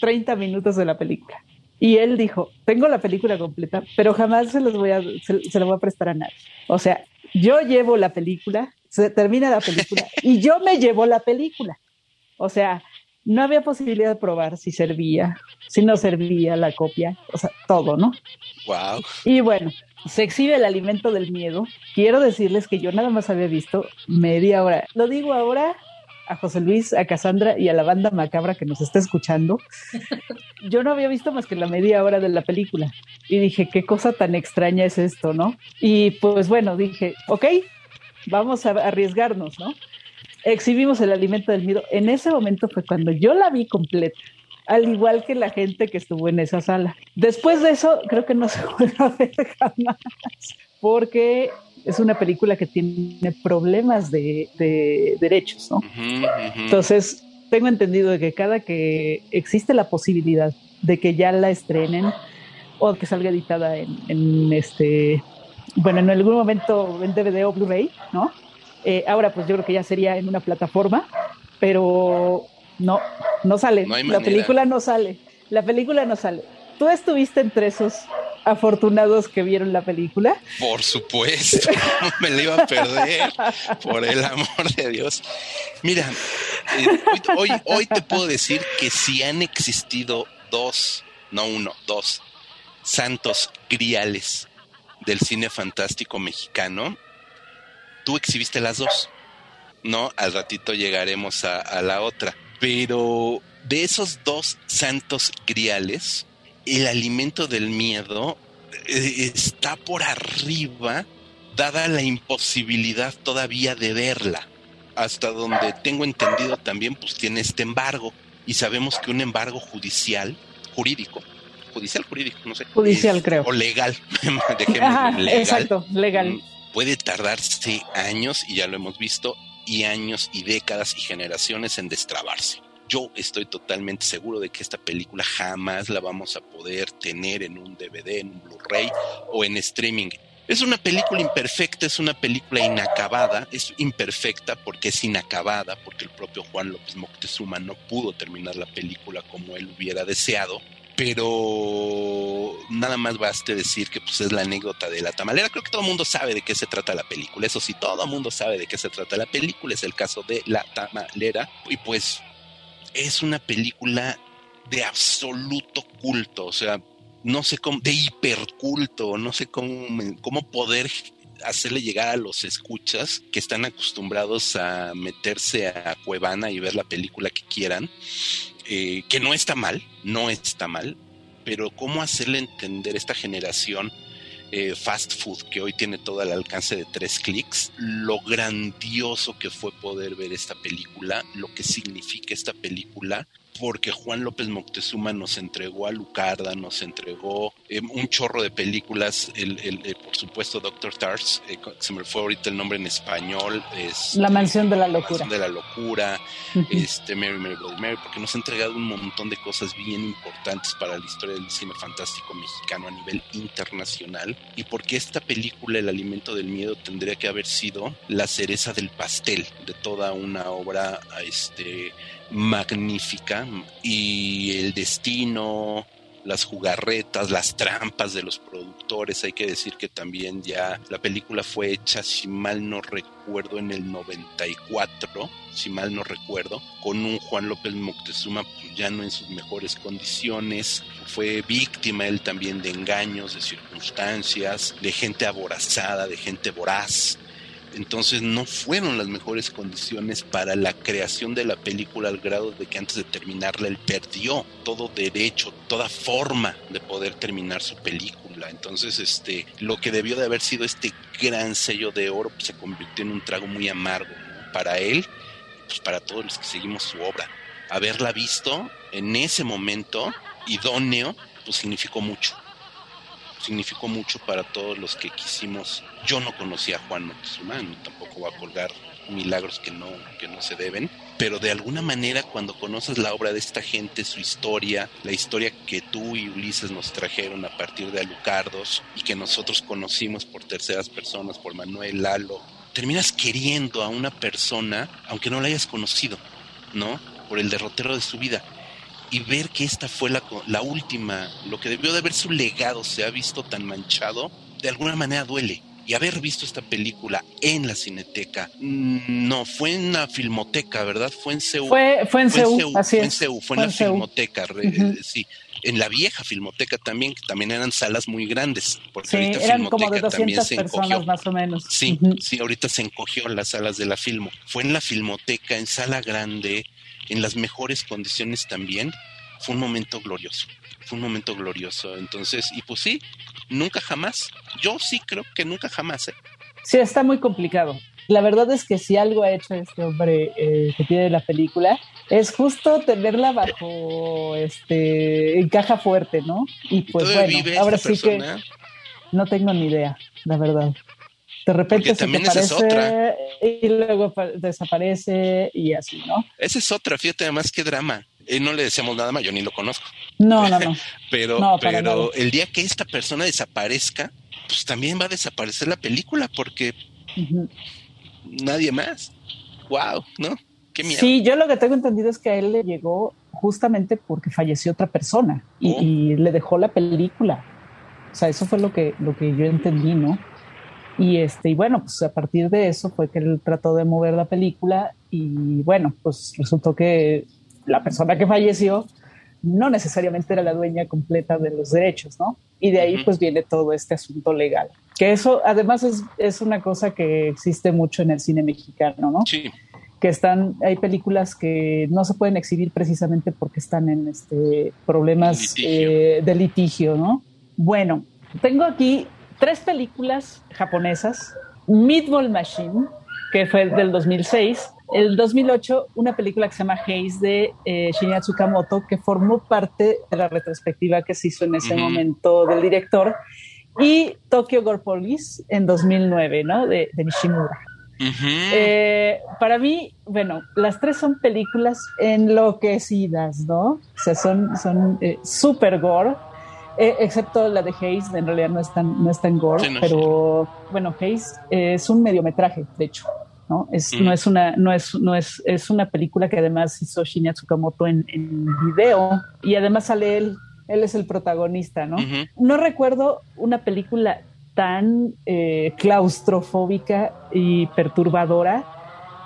30 minutos de la película. Y él dijo, tengo la película completa, pero jamás se, los voy a, se, la voy a prestar a nadie. O sea, yo llevo la película, se termina la película y yo me llevo la película. O sea, no había posibilidad de probar si servía, si no servía la copia, o sea, todo, ¿no? Wow. Y bueno, se exhibe el alimento del miedo. Quiero decirles que yo nada más había visto media hora. Lo digo ahora a José Luis, a Cassandra y a la banda macabra que nos está escuchando. Yo no había visto más que la media hora de la película y dije, qué cosa tan extraña es esto, ¿no? Y pues bueno, dije, ok, vamos a arriesgarnos, ¿no? exhibimos el alimento del miedo. En ese momento fue cuando yo la vi completa, al igual que la gente que estuvo en esa sala. Después de eso, creo que no se vuelve a ver jamás, porque es una película que tiene problemas de, derechos, ¿no? Entonces, tengo entendido que cada que existe la posibilidad de que ya la estrenen o que salga editada en, en este, bueno, en algún momento en DVD o Blu-ray, ¿no? Eh, ahora, pues yo creo que ya sería en una plataforma, pero no, no sale. la película no sale. La película no sale. ¿Tú estuviste entre esos afortunados que vieron la película? Por supuesto, me la iba a perder, por el amor de Dios. Mira, eh, hoy, hoy te puedo decir que si han existido dos, no uno, dos santos griales del cine fantástico mexicano, tú exhibiste las dos, ¿no? Al ratito llegaremos a, la otra. Pero de esos dos santos griales, el alimento del miedo eh, está por arriba, dada la imposibilidad todavía de verla. Hasta donde tengo entendido también, pues tiene este embargo. Y sabemos que un embargo judicial, jurídico, judicial, jurídico, no sé. Judicial, creo. O legal, legal. Exacto, legal. Mm, puede tardarse años, y ya lo hemos visto, y años y décadas y generaciones en destrabarse. Yo estoy totalmente seguro de que esta película jamás la vamos a poder tener en un DVD, en un Blu-ray o en streaming. Es una película imperfecta, es una película inacabada, es imperfecta porque es inacabada, porque el propio Juan López Moctezuma no pudo terminar la película como él hubiera deseado, pero nada más baste decir que pues, es la anécdota de la tamalera. Creo que todo el mundo sabe de qué se trata la película. Eso sí, todo el mundo sabe de qué se trata la película. Es el caso de la tamalera. Y pues es una película de absoluto culto. O sea, no sé cómo, de hiperculto. No sé cómo, cómo poder hacerle llegar a los escuchas que están acostumbrados a meterse a Cuevana y ver la película que quieran eh, que no está mal, no está mal, pero cómo hacerle entender esta generación eh, fast food que hoy tiene todo al alcance de tres clics, lo grandioso que fue poder ver esta película, lo que significa esta película porque Juan López Moctezuma nos entregó a Lucarda, nos entregó eh, un chorro de películas, el, el, por supuesto Doctor Tars, eh, se me fue ahorita el nombre en español, es La Mansión de la Locura. de la Locura, este Mary Mary Bloody Mary, porque nos ha entregado un montón de cosas bien importantes para la historia del cine fantástico mexicano a nivel internacional y porque esta película El alimento del miedo tendría que haber sido la cereza del pastel de toda una obra este magnífica y el destino las jugarretas, las trampas de los productores. Hay que decir que también ya la película fue hecha, si mal no recuerdo, en el 94, si mal no recuerdo, con un Juan López Moctezuma ya no en sus mejores condiciones. Fue víctima él también de engaños, de circunstancias, de gente aborazada, de gente voraz entonces no fueron las mejores condiciones para la creación de la película al grado de que antes de terminarla él perdió todo derecho, toda forma de poder terminar su película. Entonces, este, lo que debió de haber sido este gran sello de oro pues, se convirtió en un trago muy amargo para él, pues para todos los que seguimos su obra. Haberla visto en ese momento idóneo, pues significó mucho significó mucho para todos los que quisimos. Yo no conocía a Juan Moctezuma, tampoco va a colgar milagros que no, que no se deben, pero de alguna manera cuando conoces la obra de esta gente, su historia, la historia que tú y Ulises nos trajeron a partir de Alucardos y que nosotros conocimos por terceras personas, por Manuel Lalo, terminas queriendo a una persona aunque no la hayas conocido, ¿no? Por el derrotero de su vida y ver que esta fue la, la última, lo que debió de haber su legado se ha visto tan manchado, de alguna manera duele. Y haber visto esta película en la cineteca, mm, no, fue en la filmoteca, ¿verdad? Fue en Seúl. Fue, fue en Seúl, fue en fue en, la filmoteca, eh, sí. En la vieja filmoteca también, que también eran salas muy grandes. Porque sí, eran como de 200 personas más o menos. Sí, sí, ahorita se encogió las salas de la filmo. Fue en la filmoteca, en sala grande, en las mejores condiciones también, fue un momento glorioso. Fue un momento glorioso. Entonces, y pues sí, nunca jamás. Yo sí creo que nunca jamás. ¿eh? Sí, está muy complicado. La verdad es que si algo ha hecho este hombre eh, que tiene la película es justo tenerla bajo este en caja fuerte, ¿no? Y pues bueno, ahora sí que no tengo ni idea, la verdad. De repente se te otra. y luego desaparece y así, ¿no? Esa es otra, fíjate además qué drama. Y no le decíamos nada más, yo ni lo conozco. No, no, no. pero pero el día que esta persona desaparezca, pues también va a desaparecer la película porque nadie más. Wow, ¿no? Qué miedo. Sí, yo lo que tengo entendido es que a él le llegó justamente porque falleció otra persona y, oh. y le dejó la película. O sea, eso fue lo que, lo que yo entendí, ¿no? Y, este, y bueno, pues a partir de eso fue que él trató de mover la película y bueno, pues resultó que la persona que falleció no necesariamente era la dueña completa de los derechos, ¿no? Y de ahí pues viene todo este asunto legal. Que eso además es, es, una cosa que existe mucho en el cine mexicano, ¿no? Sí. Que están, hay películas que no se pueden exhibir precisamente porque están en este problemas eh, de litigio, ¿no? Bueno, tengo aquí tres películas japonesas. Meatball Machine, que fue del 2006. El 2008, una película que se llama Haze de eh, Shinya Tsukamoto, que formó parte de la retrospectiva que se hizo en ese momento del director. Y Tokyo Gore Police en 2009, ¿no? De, Nishimura. Eh, para mí, bueno, las tres son películas enloquecidas, ¿no? O sea, son, son eh, super gore eh, excepto la de Hayes, en realidad no es tan, no es tan gore, pero bueno, Hayes es un mediometraje, de hecho. ¿no? Es, no es una, no es, no es, es una película que además hizo Shinya Tsukamoto en, en video y además sale él, él es el protagonista, ¿no? No recuerdo una película tan eh, claustrofóbica y perturbadora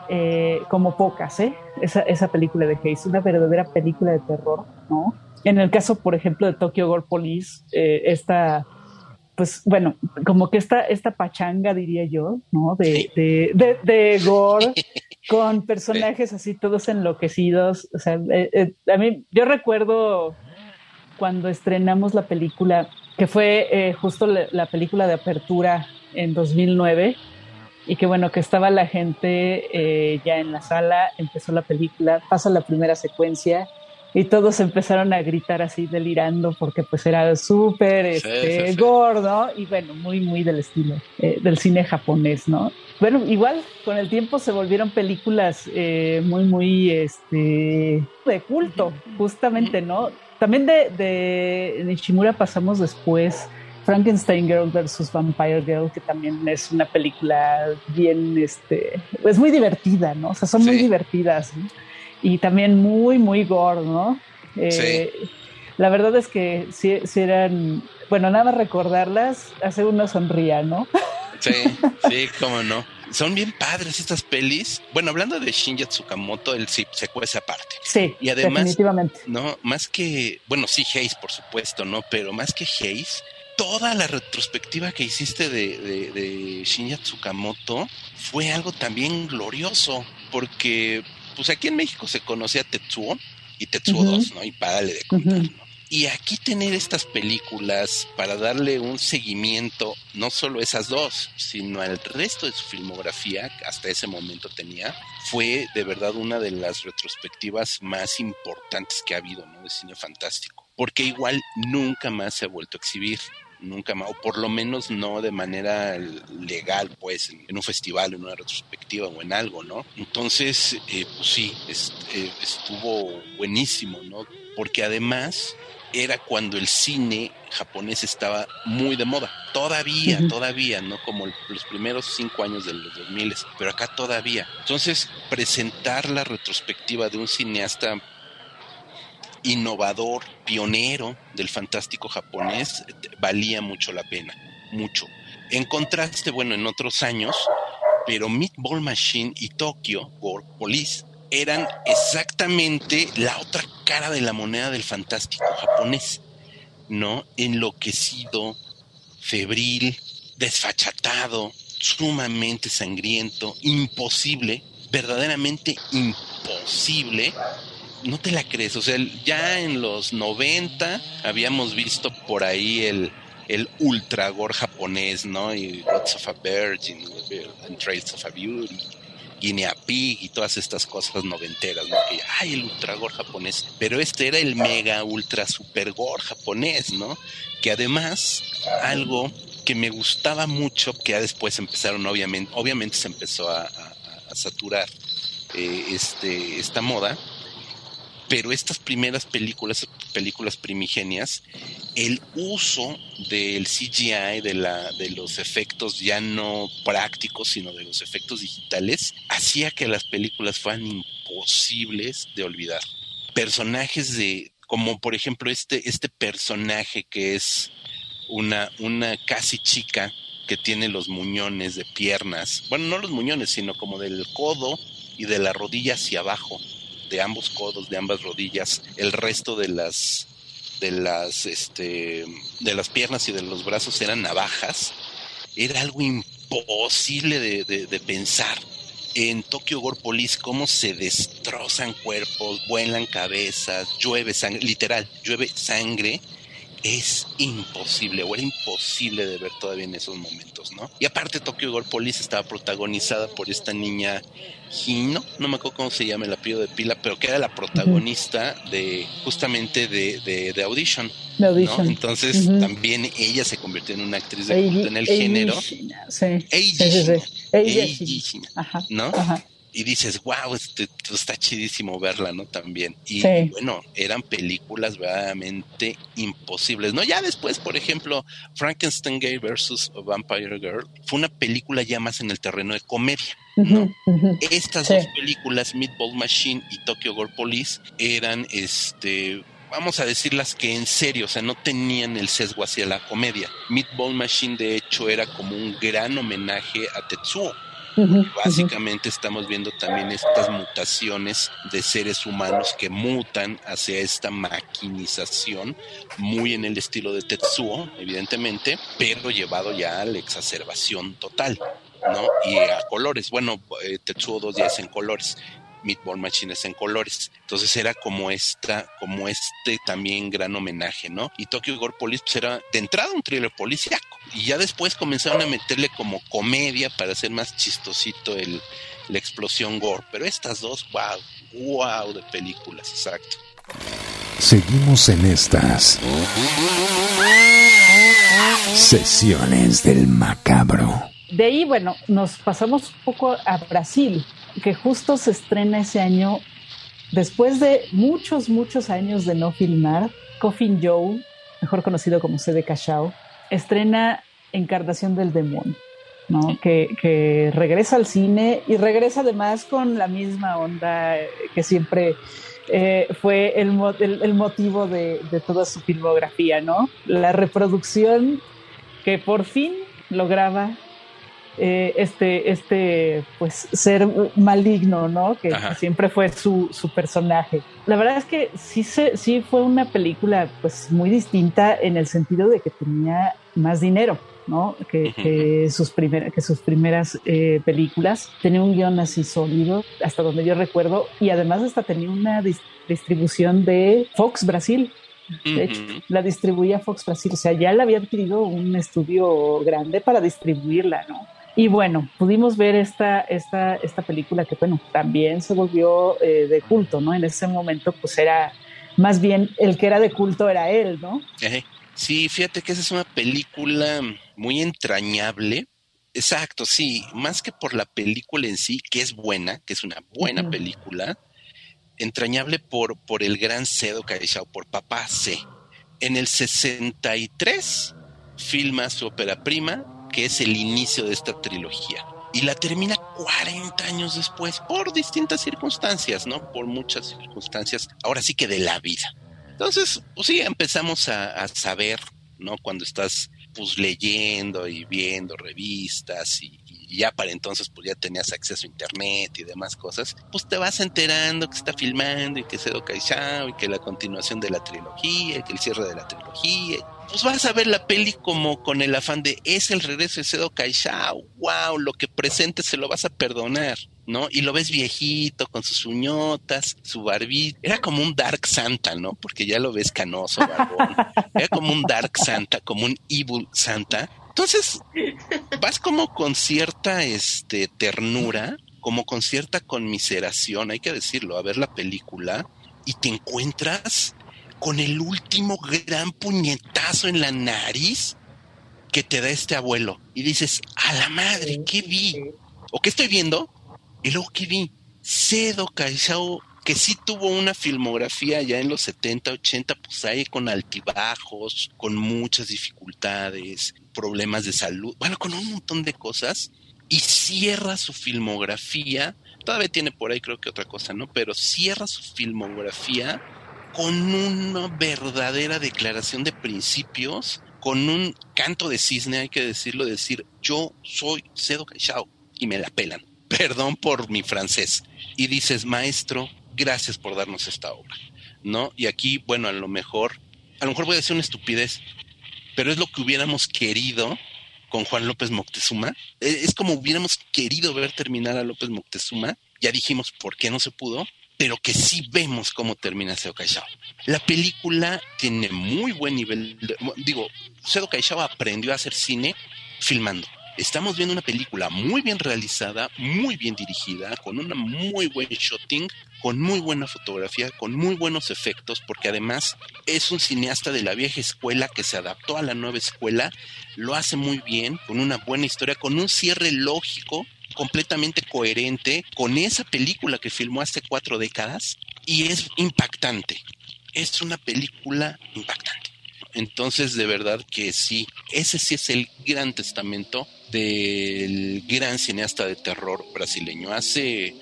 eh, como pocas, ¿eh? Esa, esa película de Hayes, una verdadera película de terror, ¿no? En el caso, por ejemplo, de Tokyo Gore Police, eh, esta, pues bueno, como que esta, esta pachanga, diría yo, ¿no? De, de, de, Gore con personajes así todos enloquecidos. O sea, eh, eh, a mí, yo recuerdo cuando estrenamos la película, que fue justo la, película de apertura en 2009 y que bueno, que estaba la gente ya en la sala, empezó la película, pasa la primera secuencia y todos empezaron a gritar así delirando porque pues era súper este, gordo y bueno, muy, muy del estilo eh, del cine japonés, ¿no? Bueno, igual con el tiempo se volvieron películas eh, muy, muy este, de culto, justamente, ¿no? También de, de Nishimura pasamos después Frankenstein Girl versus Vampire Girl, que también es una película bien, este, pues muy divertida, ¿no? O sea, son muy divertidas. ¿no? Y también muy, muy gore, ¿no? Eh, la verdad es que sí, sí eran, bueno, nada más recordarlas hace uno sonría, ¿no? Sí, sí, cómo no. Son bien padres estas pelis. Bueno, hablando de Shinja Tsukamoto, él sí se cuece aparte. Sí, y además, definitivamente. No, más que, bueno, sí, Hayes, por supuesto, ¿no? Pero más que Hayes, toda la retrospectiva que hiciste de, de, de Shinya Tsukamoto fue algo también glorioso, porque pues aquí en México se conocía Tetsuo y Tetsuo 2, ¿no? Y párale de contar, ¿no? Y aquí tener estas películas para darle un seguimiento, no solo esas dos, sino al resto de su filmografía, que hasta ese momento tenía, fue de verdad una de las retrospectivas más importantes que ha habido, ¿no? De cine fantástico. Porque igual nunca más se ha vuelto a exhibir nunca más, o por lo menos no de manera legal, pues, en, un festival, en una retrospectiva o en algo, ¿no? Entonces, eh, pues sí, eh, estuvo buenísimo, ¿no? Porque además era cuando el cine japonés estaba muy de moda. Todavía, todavía, no como los primeros cinco años de los 2000, pero acá todavía. Entonces, presentar la retrospectiva de un cineasta innovador, pionero del fantástico japonés, valía mucho la pena, mucho. En contraste, bueno, en otros años, pero Meatball Machine y Tokyo Police eran exactamente la otra cara de la moneda del fantástico japonés, ¿no? Enloquecido, febril, desfachatado, sumamente sangriento, imposible, verdaderamente imposible no te la crees. O sea, ya en los 90 habíamos visto por ahí el, el ultra gore japonés, ¿no? Y Gods of a Virgin, and Trails of a Beauty, Guinea Pig y todas estas cosas noventeras, ¿no? Que, ay, el ultra gore japonés. Pero este era el mega ultra super gore japonés, ¿no? Que además, algo que me gustaba mucho, que ya después empezaron, obviamente, obviamente se empezó a, saturar eh, este, esta moda, pero estas primeras películas, películas primigenias, el uso del CGI, de, la, de los efectos ya no prácticos, sino de los efectos digitales, hacía que las películas fueran imposibles de olvidar. Personajes de, como por ejemplo este, este personaje que es una, una casi chica que tiene los muñones de piernas, bueno, no los muñones, sino como del codo y de la rodilla hacia abajo de ambos codos, de ambas rodillas, el resto de las de las este de las piernas y de los brazos eran navajas, era algo imposible de, pensar. En Tokyo Gore Police, cómo se destrozan cuerpos, vuelan cabezas, llueve sangre, literal, llueve sangre es imposible, o era imposible de ver todavía en esos momentos, ¿no? Y aparte Tokyo Gore Police estaba protagonizada por esta niña Hino, no me acuerdo cómo se llama el apellido de pila, pero que era la protagonista de justamente de, de, Audition. De Audition. Entonces también ella se convirtió en una actriz de culto en el género. Sí, sí, sí. ¿no? Ajá y dices, wow, este, está chidísimo verla, ¿no? También. Y bueno, eran películas verdaderamente imposibles, ¿no? Ya después, por ejemplo, Frankenstein Gay versus Vampire Girl fue una película ya más en el terreno de comedia. ¿no? Estas dos películas, Meatball Machine y Tokyo Gore Police, eran este vamos a decirlas que en serio, o sea, no tenían el sesgo hacia la comedia. Meatball Machine, de hecho, era como un gran homenaje a Tetsuo, Básicamente estamos viendo también estas mutaciones de seres humanos que mutan hacia esta maquinización, muy en el estilo de Tetsuo, evidentemente, pero llevado ya a la exacerbación total. ¿no? Y a colores. Bueno, eh, Tetsuo 2 días en colores. Meatball Machines en colores. Entonces era como esta, como este también gran homenaje, ¿no? Y Tokyo Gore Police pues era de entrada un thriller policíaco. Y ya después comenzaron a meterle como comedia para hacer más chistosito el, la explosión gore. Pero estas dos, wow, wow de películas, exacto. Seguimos en estas sesiones del macabro. De ahí, bueno, nos pasamos un poco a Brasil que justo se estrena ese año, después de muchos, muchos años de no filmar, Coffin Joe, mejor conocido como C de Cachao, estrena Encarnación del Demonio. ¿no? Que, regresa al cine y regresa además con la misma onda que siempre eh, fue el, el, motivo de, de, toda su filmografía, ¿no? La reproducción que por fin lograba eh, este, este, pues, ser maligno, ¿no? Que, siempre fue su, su, personaje. La verdad es que sí, se, sí fue una película, pues, muy distinta en el sentido de que tenía más dinero. ¿no? Que, sus, primeras que sus primeras eh, películas. Tenía un guion así sólido, hasta donde yo recuerdo, y además hasta tenía una distribución de Fox Brasil. De hecho, la distribuía Fox Brasil, o sea, ya la había adquirido un estudio grande para distribuirla, ¿no? Y bueno, pudimos ver esta, esta, esta película que, bueno, también se volvió eh, de culto, ¿no? En ese momento, pues era más bien el que era de culto era él, ¿no? Sí, fíjate que esa es una película muy entrañable. Exacto, sí, más que por la película en sí, que es buena, que es una buena película, entrañable por, por el gran Cedo Caixao, por Papá C. En el 63 filma su ópera prima, que es el inicio de esta trilogía. Y la termina 40 años después, por distintas circunstancias, ¿no? Por muchas circunstancias, ahora sí que de la vida. Entonces, pues sí, empezamos a, saber, ¿no? Cuando estás pues leyendo y viendo revistas y, ya para entonces pues ya tenías acceso a internet y demás cosas, pues te vas enterando que está filmando y que se Kaishao y que la continuación de la trilogía y que el cierre de la trilogía pues vas a ver la peli como con el afán de es el regreso de Sedo Kaishao, wow, lo que presente se lo vas a perdonar, ¿no? Y lo ves viejito, con sus uñotas, su barbilla, era como un Dark Santa, ¿no? Porque ya lo ves canoso, barbón. Era como un Dark Santa, como un Evil Santa. Entonces, vas como con cierta este, ternura, como con cierta conmiseración, hay que decirlo, a ver la película y te encuentras con el último gran puñetazo en la nariz que te da este abuelo. Y dices, a la madre, ¿qué vi? ¿O qué estoy viendo? Y luego, ¿qué vi? Cedo Caixao, que sí tuvo una filmografía ya en los 70, 80, pues ahí con altibajos, con muchas dificultades, problemas de salud, bueno, con un montón de cosas. Y cierra su filmografía, todavía tiene por ahí creo que otra cosa, ¿no? Pero cierra su filmografía con una verdadera declaración de principios, con un canto de cisne, hay que decirlo, decir, yo soy Cedo Caixao y me la pelan. Perdón por mi francés. Y dices, maestro, gracias por darnos esta obra. ¿No? Y aquí, bueno, a lo mejor, a lo mejor voy a decir una estupidez, pero es lo que hubiéramos querido con Juan López Moctezuma. E, es como hubiéramos querido ver terminar a López Moctezuma. Ya dijimos por qué no se pudo, pero que sí vemos cómo termina Seo Kaishao. La película tiene muy buen nivel, digo, Seo Kaishao aprendió a hacer cine filmando. Estamos viendo una película muy bien realizada, muy bien dirigida, con una muy buen shooting, con muy buena fotografía, con muy buenos efectos, porque además es un cineasta de la vieja escuela que se adaptó a la nueva escuela, lo hace muy bien, con una buena historia, con un cierre lógico completamente coherente con esa película que filmó hace cuatro décadas y es impactante. Es una película impactante. Entonces, de verdad que sí, ese sí es el gran testamento del gran cineasta de terror brasileño. Hace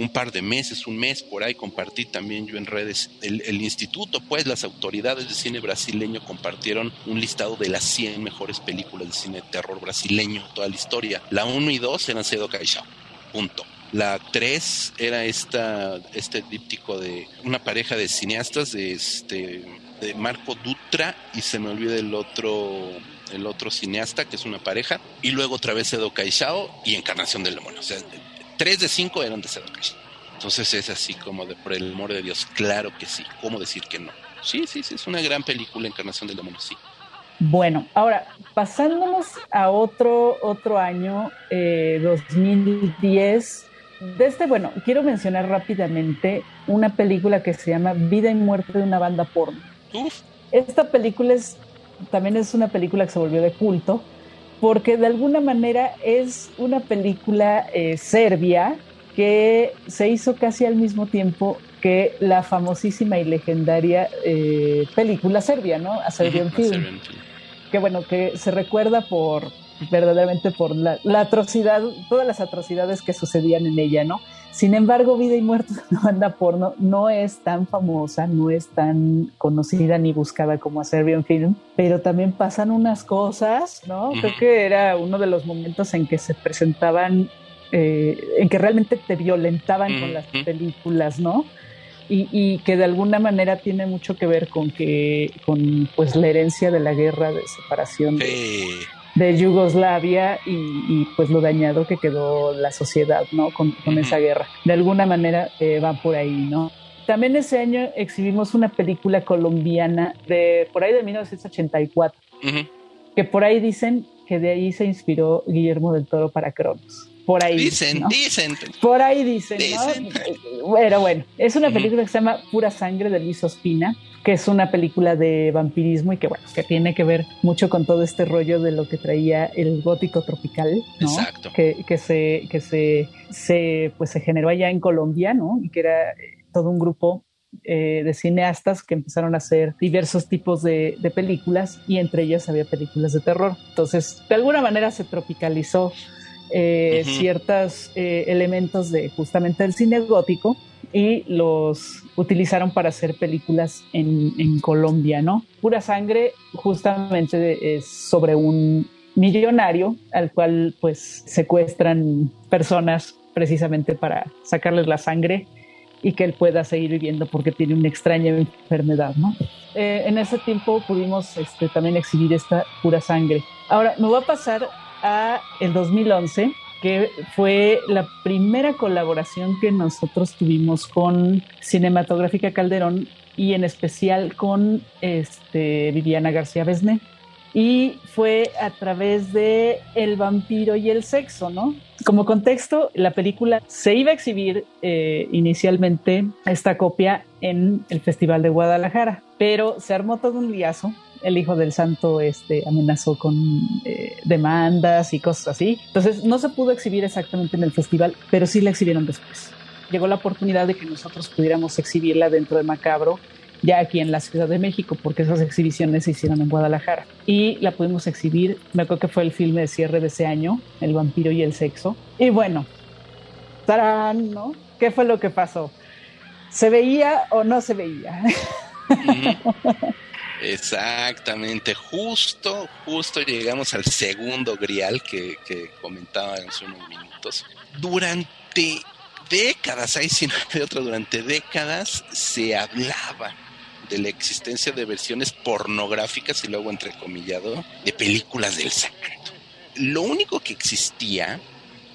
un par de meses, un mes por ahí, compartí también yo en redes. El, instituto, pues las autoridades de cine brasileño compartieron un listado de las 100 mejores películas de cine de terror brasileño, toda la historia. La 1 y 2 eran Cedo Caixão, punto. La 3 era esta, este díptico de una pareja de cineastas de este de Marco Dutra y se me olvida el otro el otro cineasta que es una pareja y luego otra vez Cedo Caixão y Encarnación del Demonio. O sea, tres de cinco eran de Sedokai. Entonces es así como de por el amor de Dios, claro que sí. ¿Cómo decir que no? Sí, sí, sí, es una gran película, Encarnación del Demonio, sí. Bueno, ahora, pasándonos a otro, otro año, 2010, eh, de este, bueno, quiero mencionar rápidamente una película que se llama Vida y Muerte de una banda porno. Esta película es, también es una película que se volvió de culto, porque de alguna manera es una película eh, serbia que se hizo casi al mismo tiempo que la famosísima y legendaria eh, película serbia, ¿no? A Serbian Film. Que bueno, que se recuerda por, verdaderamente por la, atrocidad, todas las atrocidades que sucedían en ella, ¿no? Sin embargo, Vida y Muerte, una banda porno, no es tan famosa, no es tan conocida ni buscada como a Serbian Film, pero también pasan unas cosas, ¿no? Creo que era uno de los momentos en que se presentaban, eh, en que realmente te violentaban con las películas, ¿no? Y, que de alguna manera tiene mucho que ver con que con pues la herencia de la guerra de separación de, Yugoslavia y, pues lo dañado que quedó la sociedad no con, esa guerra. De alguna manera eh, va por ahí no también ese año exhibimos una película colombiana de por ahí de 1984 que por ahí dicen que de ahí se inspiró Guillermo del Toro para Cronos por ahí. Dicen, dicen. Por ahí dicen, ¿no? Pero bueno, es una película que se llama Pura Sangre de Luis Ospina, que es una película de vampirismo y que bueno, que tiene que ver mucho con todo este rollo de lo que traía el gótico tropical, ¿no? Exacto. Que, que se, que se, se, pues se generó allá en Colombia, ¿no? Y que era eh, todo un grupo eh, de cineastas que empezaron a hacer diversos tipos de, de, películas y entre ellas había películas de terror. Entonces, de alguna manera se tropicalizó eh, ciertos eh, elementos de justamente el cine gótico y los utilizaron para hacer películas en, Colombia, ¿no? Pura Sangre justamente es sobre un millonario al cual pues secuestran personas precisamente para sacarles la sangre y que él pueda seguir viviendo porque tiene una extraña enfermedad, ¿no? Eh, en ese tiempo pudimos este, también exhibir esta pura sangre. Ahora, me va a pasar a el 2011, que fue la primera colaboración que nosotros tuvimos con Cinematográfica Calderón y en especial con este, Viviana García Besné. Y fue a través de El vampiro y el sexo, ¿no? Como contexto, la película se iba a exhibir eh, inicialmente esta copia en el Festival de Guadalajara, pero se armó todo un liazo el hijo del santo este, amenazó con eh, demandas y cosas así. Entonces no se pudo exhibir exactamente en el festival, pero sí la exhibieron después. Llegó la oportunidad de que nosotros pudiéramos exhibirla dentro de Macabro, ya aquí en la Ciudad de México, porque esas exhibiciones se hicieron en Guadalajara. Y la pudimos exhibir, me acuerdo que fue el filme de cierre de ese año, El vampiro y el sexo. Y bueno, ¡tarán! ¿no? ¿Qué fue lo que pasó? ¿Se veía o no se veía? Exactamente, justo, justo llegamos al segundo grial que, que comentaba hace unos minutos. Durante décadas, hay siempre otro, durante décadas se hablaba de la existencia de versiones pornográficas y luego entrecomillado de películas del santo. Lo único que existía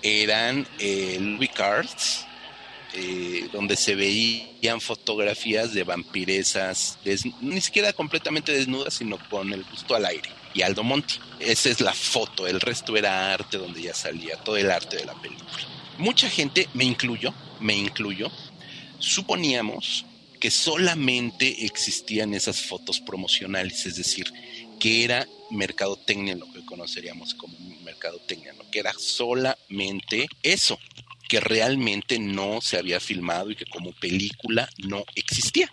eran eh, Louis Cards, eh, donde se veían fotografías de vampiresas, ni siquiera completamente desnudas, sino con el busto al aire. Y Aldo Monti. Esa es la foto, el resto era arte donde ya salía todo el arte de la película. Mucha gente, me incluyo, me incluyo, suponíamos que solamente existían esas fotos promocionales, es decir, que era mercadotecnia, lo que conoceríamos como mercadotecnia, ¿no? que era solamente eso, que realmente no se había filmado y que como película no existía.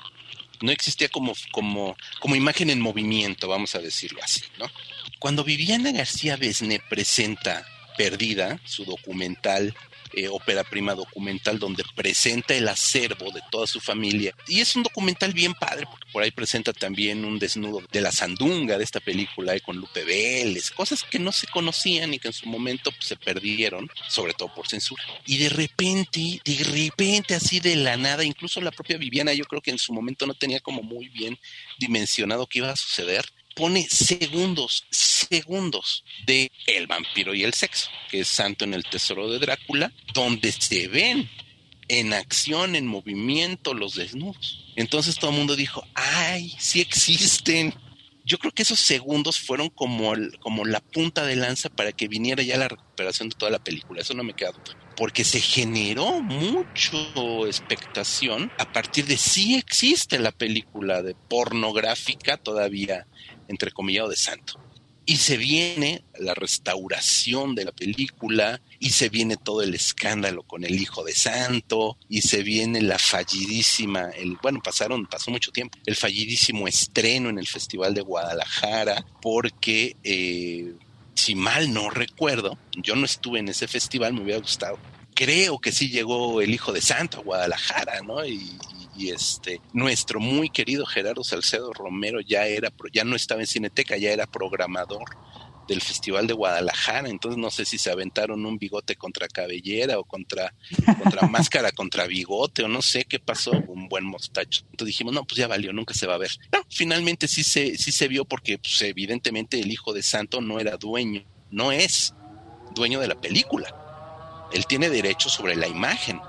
No existía como, como, como imagen en movimiento, vamos a decirlo así, ¿no? Cuando Viviana García Besne presenta Perdida, su documental eh, ópera prima documental donde presenta el acervo de toda su familia. Y es un documental bien padre porque por ahí presenta también un desnudo de la sandunga de esta película con Lupe Vélez, cosas que no se conocían y que en su momento pues, se perdieron, sobre todo por censura. Y de repente, de repente así de la nada, incluso la propia Viviana yo creo que en su momento no tenía como muy bien dimensionado qué iba a suceder pone segundos, segundos de El vampiro y el sexo, que es Santo en el Tesoro de Drácula, donde se ven en acción, en movimiento, los desnudos. Entonces todo el mundo dijo, ay, sí existen. Yo creo que esos segundos fueron como, como la punta de lanza para que viniera ya la recuperación de toda la película. Eso no me queda duda. Porque se generó mucho expectación a partir de si existe la película de pornográfica todavía entrecomillado de santo. Y se viene la restauración de la película, y se viene todo el escándalo con el hijo de santo, y se viene la fallidísima, el, bueno, pasaron, pasó mucho tiempo, el fallidísimo estreno en el Festival de Guadalajara, porque eh, si mal no recuerdo, yo no estuve en ese festival, me hubiera gustado. Creo que sí llegó el hijo de Santo a Guadalajara, ¿no? Y, y este nuestro muy querido Gerardo Salcedo Romero ya era ya no estaba en Cineteca, ya era programador del Festival de Guadalajara, entonces no sé si se aventaron un bigote contra cabellera o contra, contra máscara contra bigote o no sé qué pasó, un buen mostacho. Entonces dijimos, no, pues ya valió, nunca se va a ver. No, finalmente sí se, sí se vio porque pues, evidentemente el hijo de Santo no era dueño, no es dueño de la película. Él tiene derecho sobre la imagen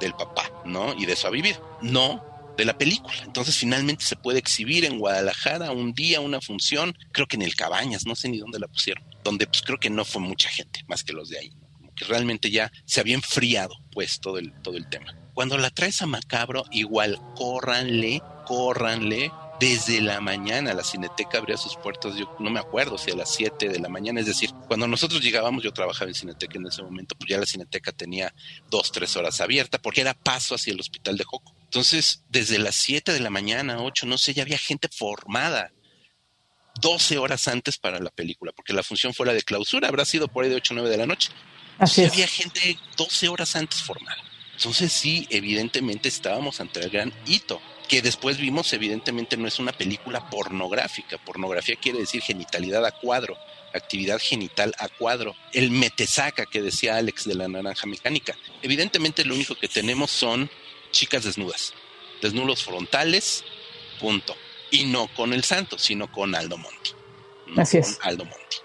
del papá, ¿no? Y de ha vivido. No de la película. Entonces finalmente se puede exhibir en Guadalajara un día, una función, creo que en el Cabañas, no sé ni dónde la pusieron, donde pues creo que no fue mucha gente, más que los de ahí, como que realmente ya se había enfriado pues todo el, todo el tema. Cuando la traes a Macabro, igual córranle, córranle, desde la mañana la Cineteca abría sus puertas, yo no me acuerdo si a las 7 de la mañana, es decir, cuando nosotros llegábamos, yo trabajaba en Cineteca en ese momento, pues ya la Cineteca tenía dos, tres horas abierta, porque era paso hacia el hospital de Joco. Entonces, desde las 7 de la mañana, 8, no sé, ya había gente formada 12 horas antes para la película, porque la función fue la de clausura, habrá sido por ahí de 8 o 9 de la noche. Así Había gente 12 horas antes formada. Entonces sí, evidentemente estábamos ante el gran hito que después vimos evidentemente no es una película pornográfica. Pornografía quiere decir genitalidad a cuadro, actividad genital a cuadro. El metesaca que decía Alex de la naranja mecánica. Evidentemente lo único que tenemos son chicas desnudas, desnudos frontales, punto. Y no con el santo, sino con Aldo Monti. Así es. Aldo Monti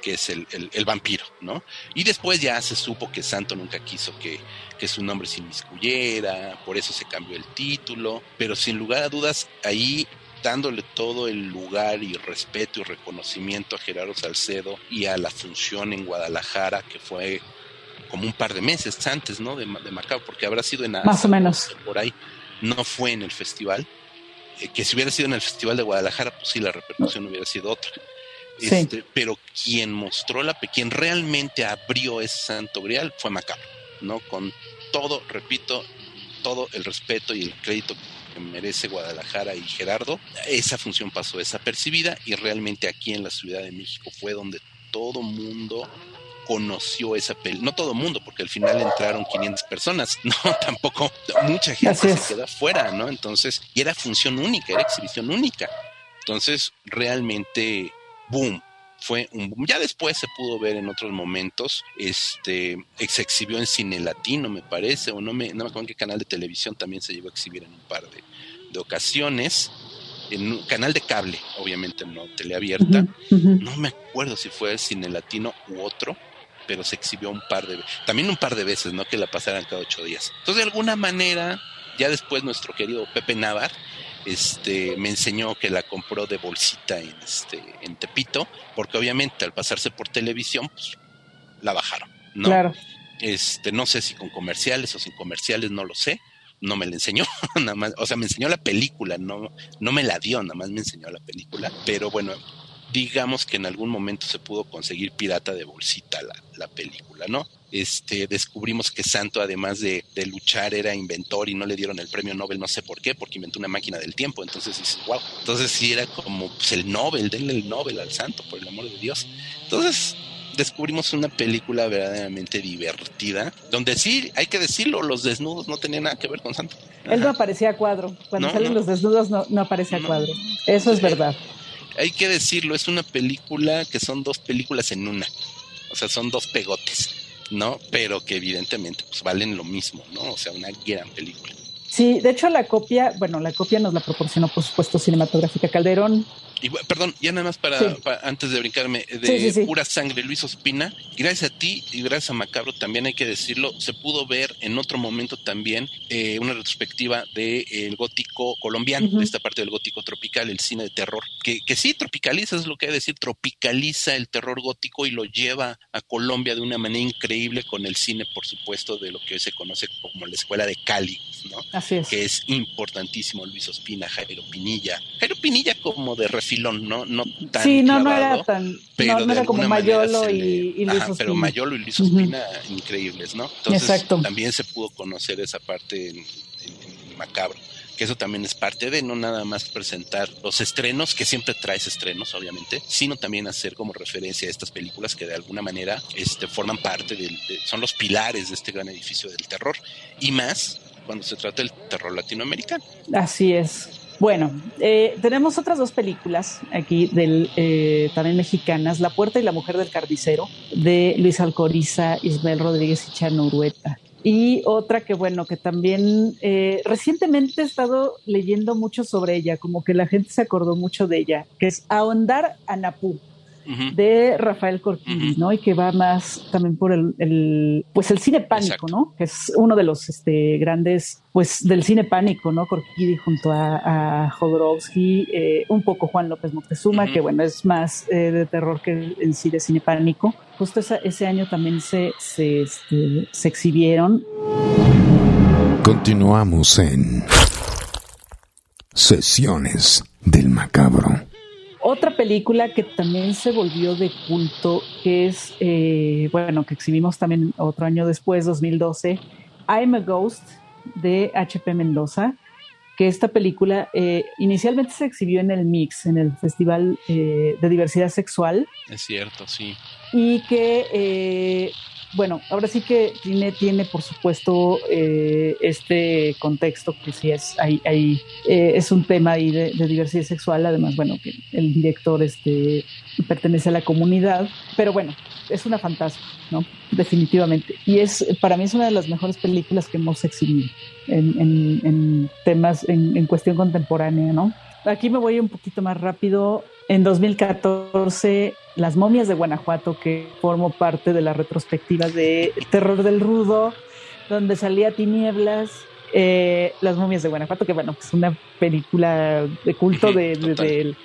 que es el, el, vampiro, ¿no? Y después ya se supo que Santo nunca quiso que, que su nombre se inmiscuyera, por eso se cambió el título, pero sin lugar a dudas, ahí dándole todo el lugar y respeto y reconocimiento a Gerardo Salcedo y a la función en Guadalajara, que fue como un par de meses antes, ¿no? De, de Macao, porque habrá sido en Más o menos. Por ahí. No fue en el festival. Eh, que si hubiera sido en el Festival de Guadalajara, pues sí, la repercusión hubiera sido otra. Este, pero quien mostró la, quien realmente abrió ese santo grial fue Macabro, ¿no? Con todo, repito, todo el respeto y el crédito que merece Guadalajara y Gerardo, esa función pasó desapercibida y realmente aquí en la Ciudad de México fue donde todo mundo conoció esa peli, no todo mundo, porque al final entraron 500 personas, no, tampoco mucha gente se quedó fuera, ¿no? Entonces, y era función única, era exhibición única. Entonces, realmente boom, fue un boom. Ya después se pudo ver en otros momentos, este, se exhibió en cine latino, me parece, o no me, no me acuerdo en qué canal de televisión también se llegó a exhibir en un par de, ocasiones. En un canal de cable, obviamente no teleabierta. No me acuerdo si fue cine latino u otro, pero se exhibió un par de también un par de veces, ¿no? Que la pasaran cada ocho días. Entonces, de alguna manera, ya después nuestro querido Pepe Navar este, me enseñó que la compró de bolsita en, este, en Tepito, porque obviamente al pasarse por televisión, pues la bajaron, ¿no? Claro. Este, no sé si con comerciales o sin comerciales, no lo sé. No me la enseñó, nada más, o sea, me enseñó la película, no, no me la dio, nada más me enseñó la película. Pero bueno, digamos que en algún momento se pudo conseguir pirata de bolsita la, la película, ¿no? Este, descubrimos que Santo, además de, luchar, era inventor y no le dieron el premio Nobel, no sé por qué, porque inventó una máquina del tiempo. Entonces dices, wow. Entonces sí era como pues, el Nobel, denle el Nobel al Santo, por el amor de Dios. Entonces descubrimos una película verdaderamente divertida, donde sí, hay que decirlo, los desnudos no tenían nada que ver con Santo. Él no aparecía a cuadro. Cuando salen los desnudos no, no aparece a cuadro. Eso es verdad. Hay que decirlo, es una película que son dos películas en una. O sea, son dos pegotes ¿no? Pero que evidentemente pues valen lo mismo, ¿no? O sea, una gran película. Sí, de hecho la copia, bueno, la copia nos la proporcionó por supuesto Cinematográfica Calderón, y, perdón, ya nada más para, antes de brincarme, de pura sangre, Luis Ospina, gracias a ti y gracias a Macabro también hay que decirlo, se pudo ver en otro momento también eh, una retrospectiva del el gótico colombiano, de esta parte del gótico tropical, el cine de terror, que, que sí tropicaliza, es lo que hay que decir, tropicaliza el terror gótico y lo lleva a Colombia de una manera increíble con el cine, por supuesto, de lo que hoy se conoce como la escuela de Cali, ¿no? Así es. Que es importantísimo, Luis Ospina, Jairo Pinilla. Jairo Pinilla como de filón, ¿no? No tan Sí, no, no era tan, pero no, era como Mayolo y, y, Luis Pero Mayolo y Luis Ospina increíbles, ¿no? Entonces Exacto. también se pudo conocer esa parte en, macabro que eso también es parte de no nada más presentar los estrenos, que siempre traes estrenos, obviamente, sino también hacer como referencia a estas películas que de alguna manera este, forman parte del, son los pilares de este gran edificio del terror, y más cuando se trata del terror latinoamericano. Así es. Bueno, eh, tenemos otras dos películas aquí del eh, también mexicanas, La Puerta y la Mujer del Carnicero, de Luis Alcoriza, Ismael Rodríguez y Chano Urueta. Y otra que, bueno, que también eh, recientemente he estado leyendo mucho sobre ella, como que la gente se acordó mucho de ella, que es Ahondar a Napú, de Rafael Corquidi, ¿no? Y que va más también por el, pues el cine pánico, ¿no? Que es uno de los este, grandes, pues del cine pánico, ¿no? Corquidi junto a, a Jodorowsky, eh, un poco Juan López Moctezuma, que bueno, es más eh, de terror que en sí de cine pánico. Justo ese año también se, se, este, se exhibieron. Continuamos en Sesiones del Macabro. Otra película que también se volvió de culto, que es, eh, bueno, que exhibimos también otro año después, 2012, I'm a Ghost de HP Mendoza, que esta película eh, inicialmente se exhibió en el Mix, en el Festival eh, de Diversidad Sexual. Es cierto, sí. Y que bueno, ahora sí que tiene, tiene por supuesto eh, este contexto que sí es, hay, eh, es un tema ahí de, diversidad sexual, además, bueno, que el director este, pertenece a la comunidad, pero bueno, es una fantasma, ¿no? Definitivamente. Y es, para mí es una de las mejores películas que hemos exhibido en, en, temas, en, en cuestión contemporánea, ¿no? Aquí me voy un poquito más rápido. En 2014 las momias de Guanajuato, que formó parte de la retrospectiva de Terror del Rudo, donde salía Tinieblas, eh, Las momias de Guanajuato, que bueno, es una película de culto de,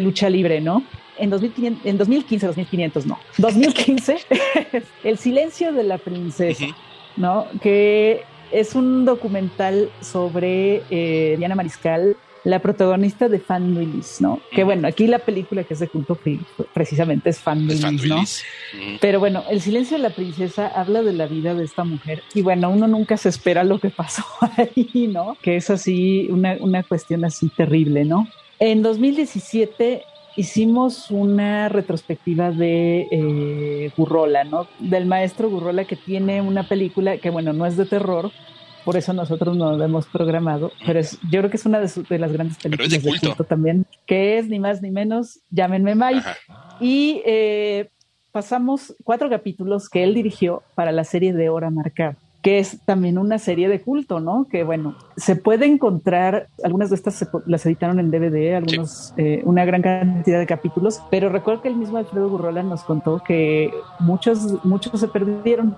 lucha libre, ¿no? En, 2015, en 2015, 2500, no, 2015, El silencio de la princesa, ¿no? Que es un documental sobre eh, Diana Mariscal, la protagonista de Fan Release, ¿no? Que bueno, aquí la película que es de culto precisamente es Fan Release, ¿no? Pero bueno, El silencio de la princesa habla de la vida de esta mujer y bueno, uno nunca se espera lo que pasó ahí, ¿no? Que es así una, una cuestión así terrible, ¿no? En 2017 hicimos una retrospectiva de eh, Gurrola, ¿no? Del maestro Gurrola que tiene una película que, bueno, no es de terror, por eso nosotros no lo hemos programado, pero es, yo creo que es una de, las grandes películas de, culto. también, que es ni más ni menos, llámenme Mike. Y eh, pasamos cuatro capítulos que él dirigió para la serie de Hora Marcada que es también una serie de culto, ¿no? Que bueno, se puede encontrar, algunas de estas las editaron en DVD, algunos, eh, una gran cantidad de capítulos, pero recuerdo que el mismo Alfredo Gurrola nos contó que muchos, muchos se perdieron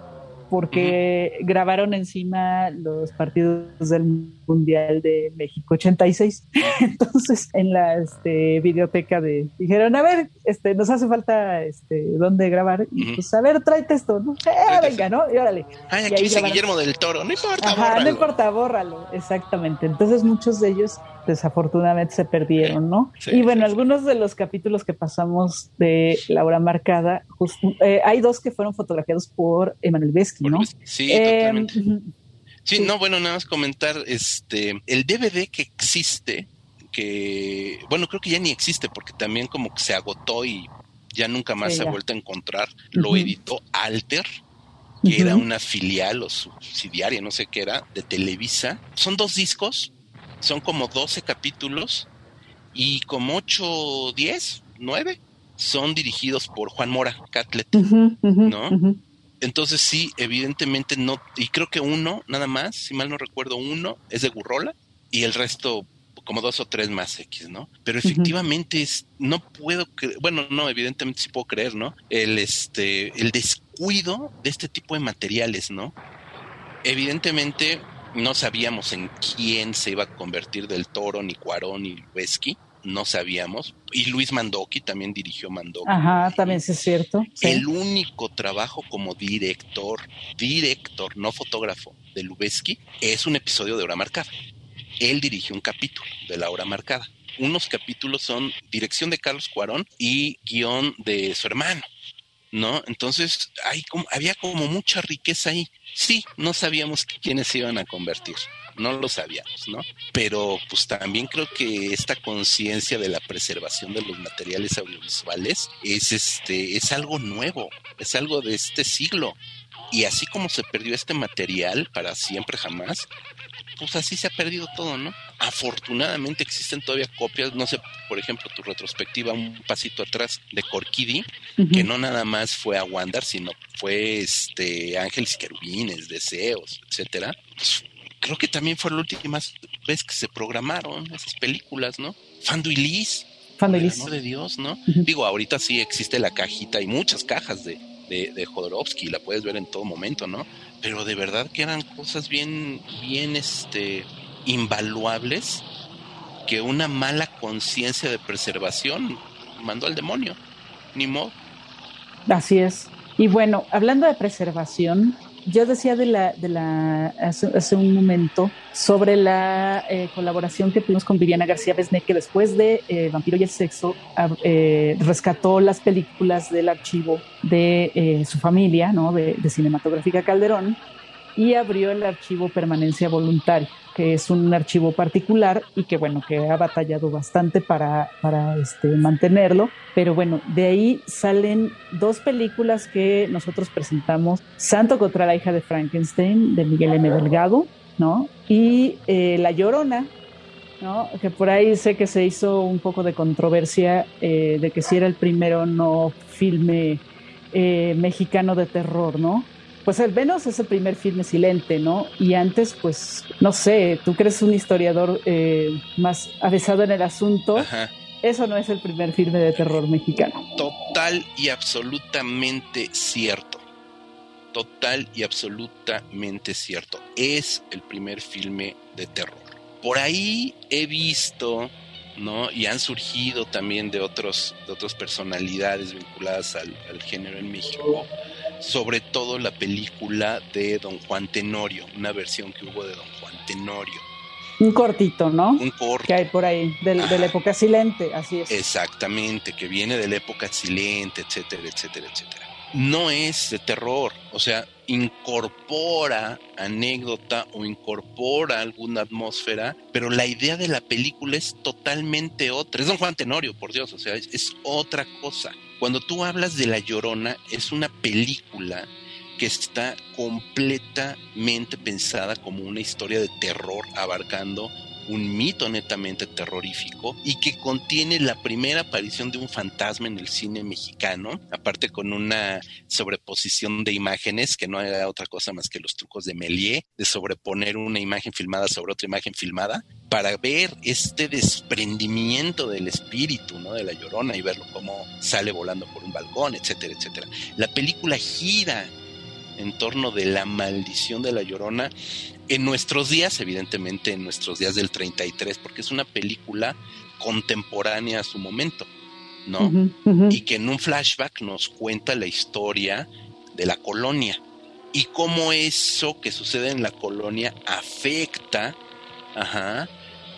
porque grabaron encima los partidos del Mundial de México 86. Entonces, en la este, videoteca de dijeron, a ver, este, nos hace falta este, dónde grabar. Y pues, a ver, tráete esto, ¿no? Eh, venga, ¿no? Y órale. Ay, aquí dice Guillermo del Toro, no importa, Ajá, no importa, bórralo. Exactamente. Entonces, muchos de ellos desafortunadamente se perdieron, ¿no? y bueno, algunos de los capítulos que pasamos de La Hora Marcada, eh, hay dos que fueron fotografiados por Emanuel Vesky, ¿no? Sí, em, totalmente. Sí, no, bueno, nada más comentar, este, el DVD que existe, que, bueno, creo que ya ni existe porque también como que se agotó y ya nunca más se ha vuelto a encontrar, lo editó Alter, que era una filial o subsidiaria, no sé qué era, de Televisa. Son dos discos, son como 12 capítulos y como 8, 10, 9 son dirigidos por Juan Mora, Catlet, ¿no? Entonces sí, evidentemente no, y creo que uno, nada más, si mal no recuerdo, uno es de Gurrola y el resto como dos o tres más X, ¿no? Pero efectivamente es, no puedo creer, bueno, no, evidentemente sí puedo creer, ¿no? El este, el descuido de este tipo de materiales, ¿no? Evidentemente no sabíamos en quién se iba a convertir del Toro, ni Cuarón, ni Wesky. No sabíamos. Y Luis Mandoki también dirigió Mandoki. Ajá, también es cierto. El único trabajo como director, director, no fotógrafo, de Lubeski es un episodio de Hora Marcada. Él dirigió un capítulo de la Hora Marcada. Unos capítulos son dirección de Carlos Cuarón y guion de su hermano. ¿No? Entonces hay como, había como mucha riqueza ahí. Sí, no sabíamos quiénes se iban a convertir, no lo sabíamos, ¿no? Pero pues también creo que esta conciencia de la preservación de los materiales audiovisuales es este es algo nuevo, es algo de este siglo. Y así como se perdió este material para siempre jamás, pues así se ha perdido todo, ¿no? Afortunadamente existen todavía copias, no sé, por ejemplo, tu retrospectiva un pasito atrás de Corkidi, que no nada más fue a Wandar, sino fue este Ángeles Querubines, Deseos, etcétera. Creo que también fue la última vez que se programaron esas películas, ¿no? Fando y Liz. Fando y Liz. de Dios, ¿no? Digo, ahorita sí existe la cajita y muchas cajas de, de, de Jodorowsky, la puedes ver en todo momento, ¿no? Pero de verdad que eran cosas bien, bien, este, invaluables que una mala conciencia de preservación mandó al demonio. Ni modo. Así es. Y bueno, hablando de preservación, yo decía de la, de la hace, un momento sobre la eh, colaboración que tuvimos con Viviana García Besné, que después de eh, Vampiro y el Sexo eh, rescató las películas del archivo de su familia, ¿no? de Cinematográfica Calderón, y abrió el archivo Permanencia Voluntaria, que es un archivo particular y que bueno, que ha batallado bastante para, para este, mantenerlo. Pero bueno, de ahí salen dos películas que nosotros presentamos, Santo contra la hija de Frankenstein, de Miguel M. Delgado, ¿no? Y eh, La Llorona, ¿no? Que por ahí sé que se hizo un poco de controversia eh, de que si era el primero no filme eh, mexicano de terror, ¿no? Pues el Venus es el primer filme silente, ¿no? Y antes, pues, no sé, tú crees un historiador eh, más avesado en el asunto. Eso no es el primer filme de terror mexicano. Total y absolutamente cierto. Total y absolutamente cierto. Es el primer filme de terror. Por ahí he visto, ¿no? Y han surgido también de otros, de otras personalidades vinculadas al, al género en México sobre todo la película de Don Juan Tenorio, una versión que hubo de Don Juan Tenorio. Un cortito, ¿no? Un corto. Que hay por ahí, de, la época silente, así es. Exactamente, que viene de la época silente, etcétera, etcétera, etcétera. No es de terror, o sea, incorpora anécdota o incorpora alguna atmósfera, pero la idea de la película es totalmente otra. Es Don Juan Tenorio, por Dios, o sea, es otra cosa. Cuando tú hablas de La Llorona, es una película que está completamente pensada como una historia de terror abarcando un mito netamente terrorífico y que contiene la primera aparición de un fantasma en el cine mexicano, aparte con una sobreposición de imágenes que no era otra cosa más que los trucos de Méliès, de sobreponer una imagen filmada sobre otra imagen filmada, para ver este desprendimiento del espíritu, ¿no? De la llorona y verlo como sale volando por un balcón, etcétera, etcétera. La película gira en torno de la maldición de la llorona en nuestros días, evidentemente en nuestros días del 33, porque es una película contemporánea a su momento, ¿no? Y que en un flashback nos cuenta la historia de la colonia y cómo eso que sucede en la colonia afecta ajá,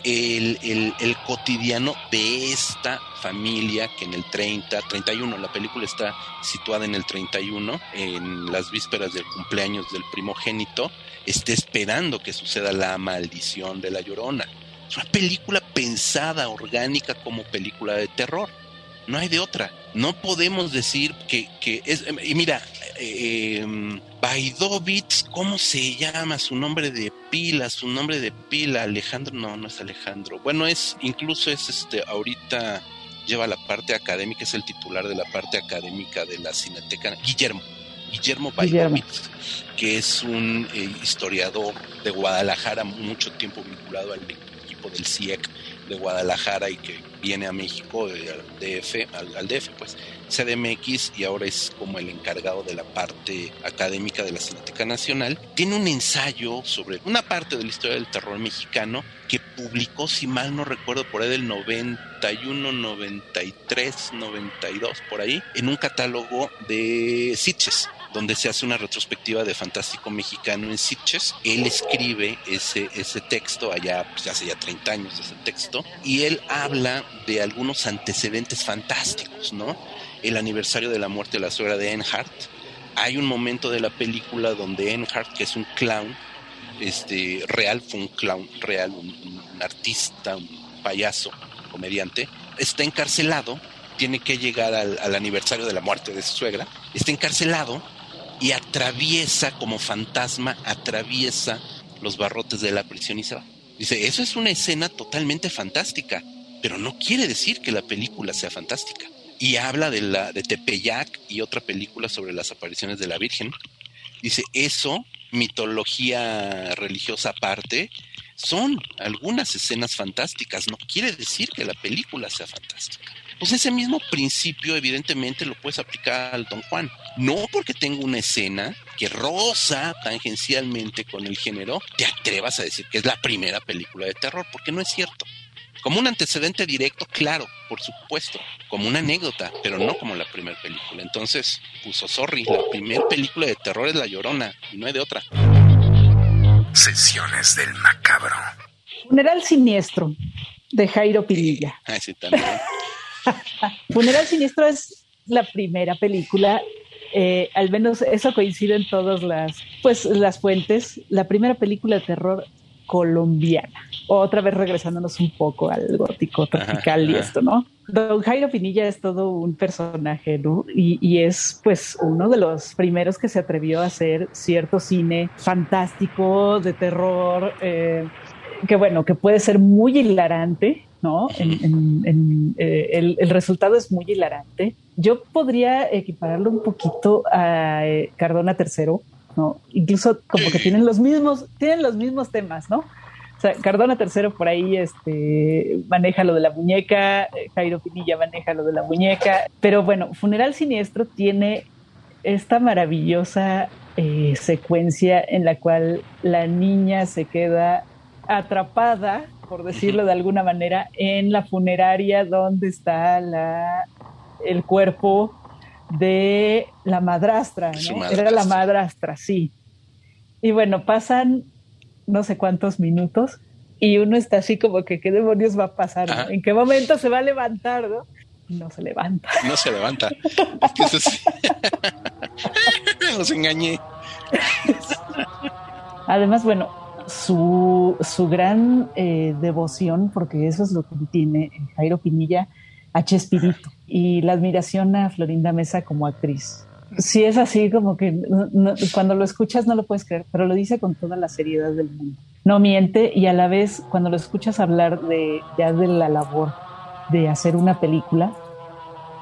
el, el, cotidiano de esta familia que en el 30, 31, la película está situada en el 31, en las vísperas del cumpleaños del primogénito, esté esperando que suceda la maldición de la llorona. Es una película pensada, orgánica como película de terror. No hay de otra. No podemos decir que, que es... Y mira, eh, Baidovitz, ¿cómo se llama? Su nombre de pila, su nombre de pila, Alejandro, no, no es Alejandro. Bueno, es, incluso es este, ahorita lleva la parte académica, es el titular de la parte académica de la Cineteca, Guillermo. Guillermo Baidovitz, que es un eh, historiador de Guadalajara, mucho tiempo vinculado al equipo del CIEC e de Guadalajara y que viene a México, eh, al DF, al, DF, pues, CDMX y ahora es como el encargado de la parte académica de la Cineteca Nacional, tiene un ensayo sobre una parte de la historia del terror mexicano que publicó, si mal no recuerdo, por ahí del 91, 93, 92, por ahí, en un catálogo de Sitches donde se hace una retrospectiva de Fantástico Mexicano en Sitges. Él escribe ese, ese texto allá, pues hace ya 30 años ese texto, y él habla de algunos antecedentes fantásticos, ¿no? el aniversario de la muerte de la suegra de Enhart. Hay un momento de la película donde Enhart, que es un clown, este, real, fue un clown real, un, artista, un payaso, comediante, está encarcelado, tiene que llegar al, al aniversario de la muerte de su suegra, está encarcelado y atraviesa como fantasma, atraviesa los barrotes de la prisión y se va. Dice, eso es una escena totalmente fantástica, pero no quiere decir que la película sea fantástica. Y habla de, la, de Tepeyac y otra película sobre las apariciones de la Virgen. Dice, eso, mitología religiosa aparte, son algunas escenas fantásticas, no quiere decir que la película sea fantástica. Pues ese mismo principio evidentemente lo puedes aplicar al Don Juan. No porque tenga una escena que roza tangencialmente con el género, te atrevas a decir que es la primera película de terror, porque no es cierto. Como un antecedente directo, claro, por supuesto, como una anécdota, pero no como la primera película. Entonces, puso sorry, la primera película de terror es La Llorona, y no hay de otra. Sesiones del macabro. Funeral siniestro de Jairo Pinilla. Ah, sí, también. Funeral Siniestro es la primera película, eh, al menos eso coincide en todas las, pues, las fuentes, la primera película de terror colombiana. Otra vez regresándonos un poco al gótico tropical y esto, ¿no? Don Jairo Pinilla es todo un personaje, ¿no? Y, es pues uno de los primeros que se atrevió a hacer cierto cine fantástico, de terror, eh, que bueno, que puede ser muy hilarante, ¿no? Eh, el, resultado es muy hilarante. Yo podría equipararlo un poquito a eh, Cardona III, ¿no? Incluso como que tienen los mismos, tienen los mismos temas, ¿no? O sea, Cardona III por ahí este, maneja lo de la muñeca, eh, Jairo Pinilla maneja lo de la muñeca, pero bueno, Funeral Siniestro tiene esta maravillosa secuencia en la cual la niña se queda atrapada por decirlo de alguna manera, en la funeraria donde está la, el cuerpo de la madrastra, Era la madrastra, sí. Y bueno, pasan no sé cuántos minutos y uno está así como que qué demonios va a pasar, ¿En qué momento se va a levantar, no? No se levanta. No se levanta. Los engañé. Además, bueno, su, su gran eh, devoción, porque eso es lo que tiene Jairo Pinilla, a Chespirito y la admiración a Florinda Mesa como actriz. Sí es así como que cuando lo escuchas no lo puedes creer, pero lo dice con toda la seriedad del mundo. No miente y a la vez cuando lo escuchas hablar de ya de la labor de hacer una película,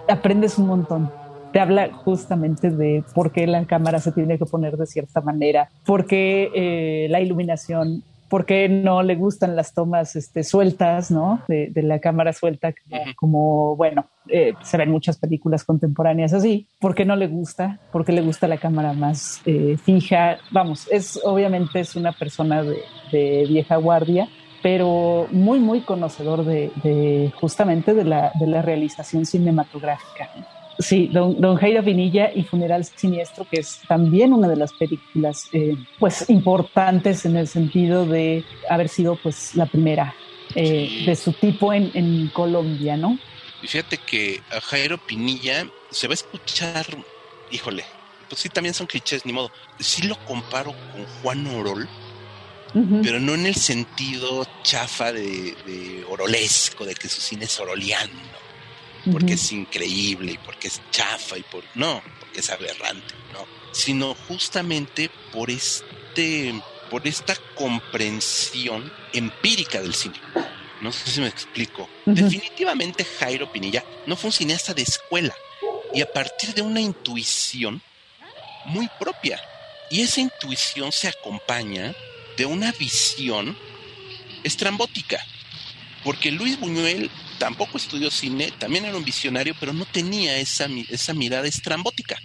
aprendes un montón te habla justamente de por qué la cámara se tiene que poner de cierta manera, por qué eh, la iluminación, por qué no le gustan las tomas este, sueltas, ¿no? De, la cámara suelta, como, bueno, eh, se ven muchas películas contemporáneas así, por qué no le gusta, por qué le gusta la cámara más eh, fija. Vamos, es obviamente es una persona de, vieja guardia, pero muy, muy conocedor de, justamente de la, de la realización cinematográfica. Sí, don, don Jairo Vinilla y Funeral Siniestro, que es también una de las películas eh, pues importantes en el sentido de haber sido pues la primera eh, de su tipo en, en Colombia, ¿no? Y fíjate que a Jairo Pinilla se va a escuchar, híjole, pues sí, también son clichés, ni modo. Sí lo comparo con Juan Orol, pero no en el sentido chafa de, de, orolesco, de que su cine es oroliano, porque es increíble y porque es chafa y por no, porque es aberrante, no, sino justamente por este por esta comprensión empírica del cine. No sé si me explico. Definitivamente Jairo Pinilla no fue un cineasta de escuela y a partir de una intuición muy propia. Y esa intuición se acompaña de una visión estrambótica. Porque Luis Buñuel tampoco estudió cine, también era un visionario, pero no tenía esa, esa mirada estrambótica.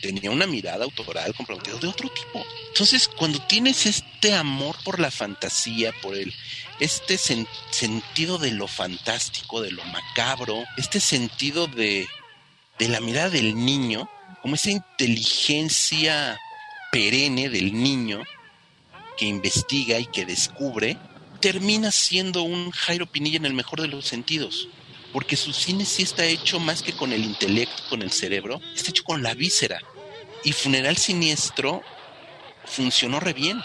Tenía una mirada autoral comprometida de otro tipo. Entonces, cuando tienes este amor por la fantasía, por el, este sentido de lo fantástico, de lo macabro, este sentido de, de la mirada del niño, como esa inteligencia perenne del niño que investiga y que descubre, termina siendo un Jairo Pinilla en el mejor de los sentidos. porque su cine sí está hecho más que con el intelecto, con el cerebro, está hecho con la víscera. Y Funeral Siniestro funcionó re bien.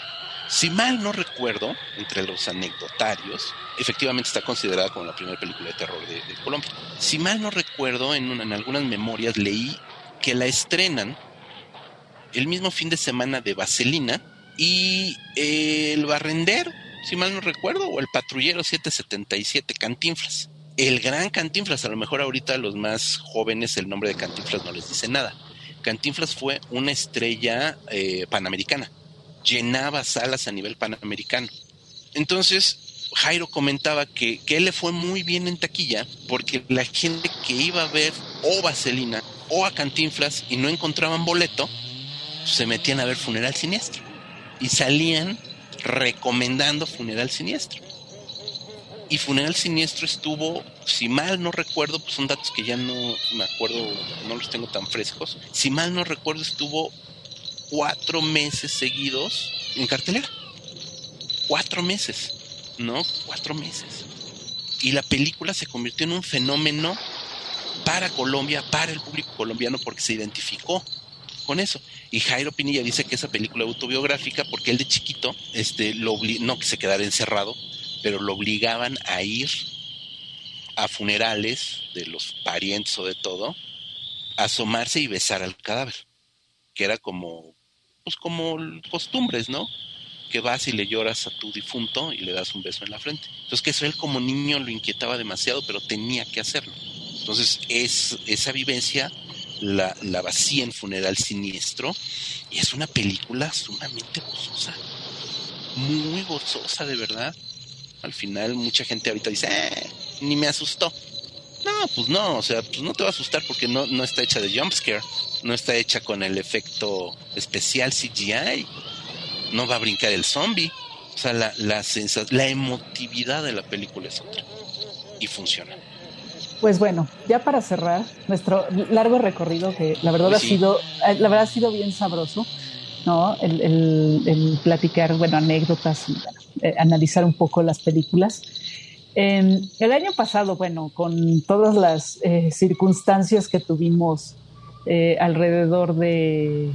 Si mal no recuerdo, entre los anecdotarios, efectivamente está considerada como la primera película de terror de, Colombia. Si mal no recuerdo, en, algunas memorias leí que la estrenan el mismo fin de semana de Vaselina y el barrendero, si mal no recuerdo, o el patrullero 777, Cantinflas. El gran Cantinflas, a lo mejor ahorita los más jóvenes el nombre de Cantinflas no les dice nada. Cantinflas fue una estrella eh, panamericana, llenaba salas a nivel panamericano. Entonces, Jairo comentaba que, que él le fue muy bien en taquilla porque la gente que iba a ver o Vaselina o a Cantinflas y no encontraban boleto, se metían a ver Funeral Siniestro y salían recomendando Funeral Siniestro. Y Funeral Siniestro estuvo, si mal no recuerdo, pues son datos que ya no me acuerdo, no los tengo tan frescos. Si mal no recuerdo, estuvo cuatro meses seguidos en cartelera. Cuatro meses, ¿no? Cuatro meses. Y la película se convirtió en un fenómeno para Colombia, para el público colombiano, porque se identificó con eso. Y Jairo Pinilla dice que esa película autobiográfica, porque él de chiquito, este, lo no que se quedara encerrado, pero lo obligaban a ir a funerales de los parientes o de todo, a asomarse y besar al cadáver, que era como, pues como costumbres, ¿no? Que vas y le lloras a tu difunto y le das un beso en la frente. Entonces que eso él como niño lo inquietaba demasiado, pero tenía que hacerlo. Entonces es esa vivencia la, vacía en Funeral Siniestro y es una película sumamente gozosa, muy gozosa de verdad. Al final mucha gente ahorita dice, eh, ni me asustó. No, pues no, o sea, pues no te va a asustar porque no, no está hecha de jumpscare, no está hecha con el efecto especial CGI, no va a brincar el zombie. O sea, la, la, la emotividad de la película es otra. Y funciona. Pues bueno, ya para cerrar nuestro largo recorrido, que la verdad ha sido, eh, la verdad ha sido bien sabroso, ¿no? El, platicar, bueno, anécdotas y eh, analizar un poco las películas. el año pasado, bueno, con todas las eh, circunstancias que tuvimos alrededor de,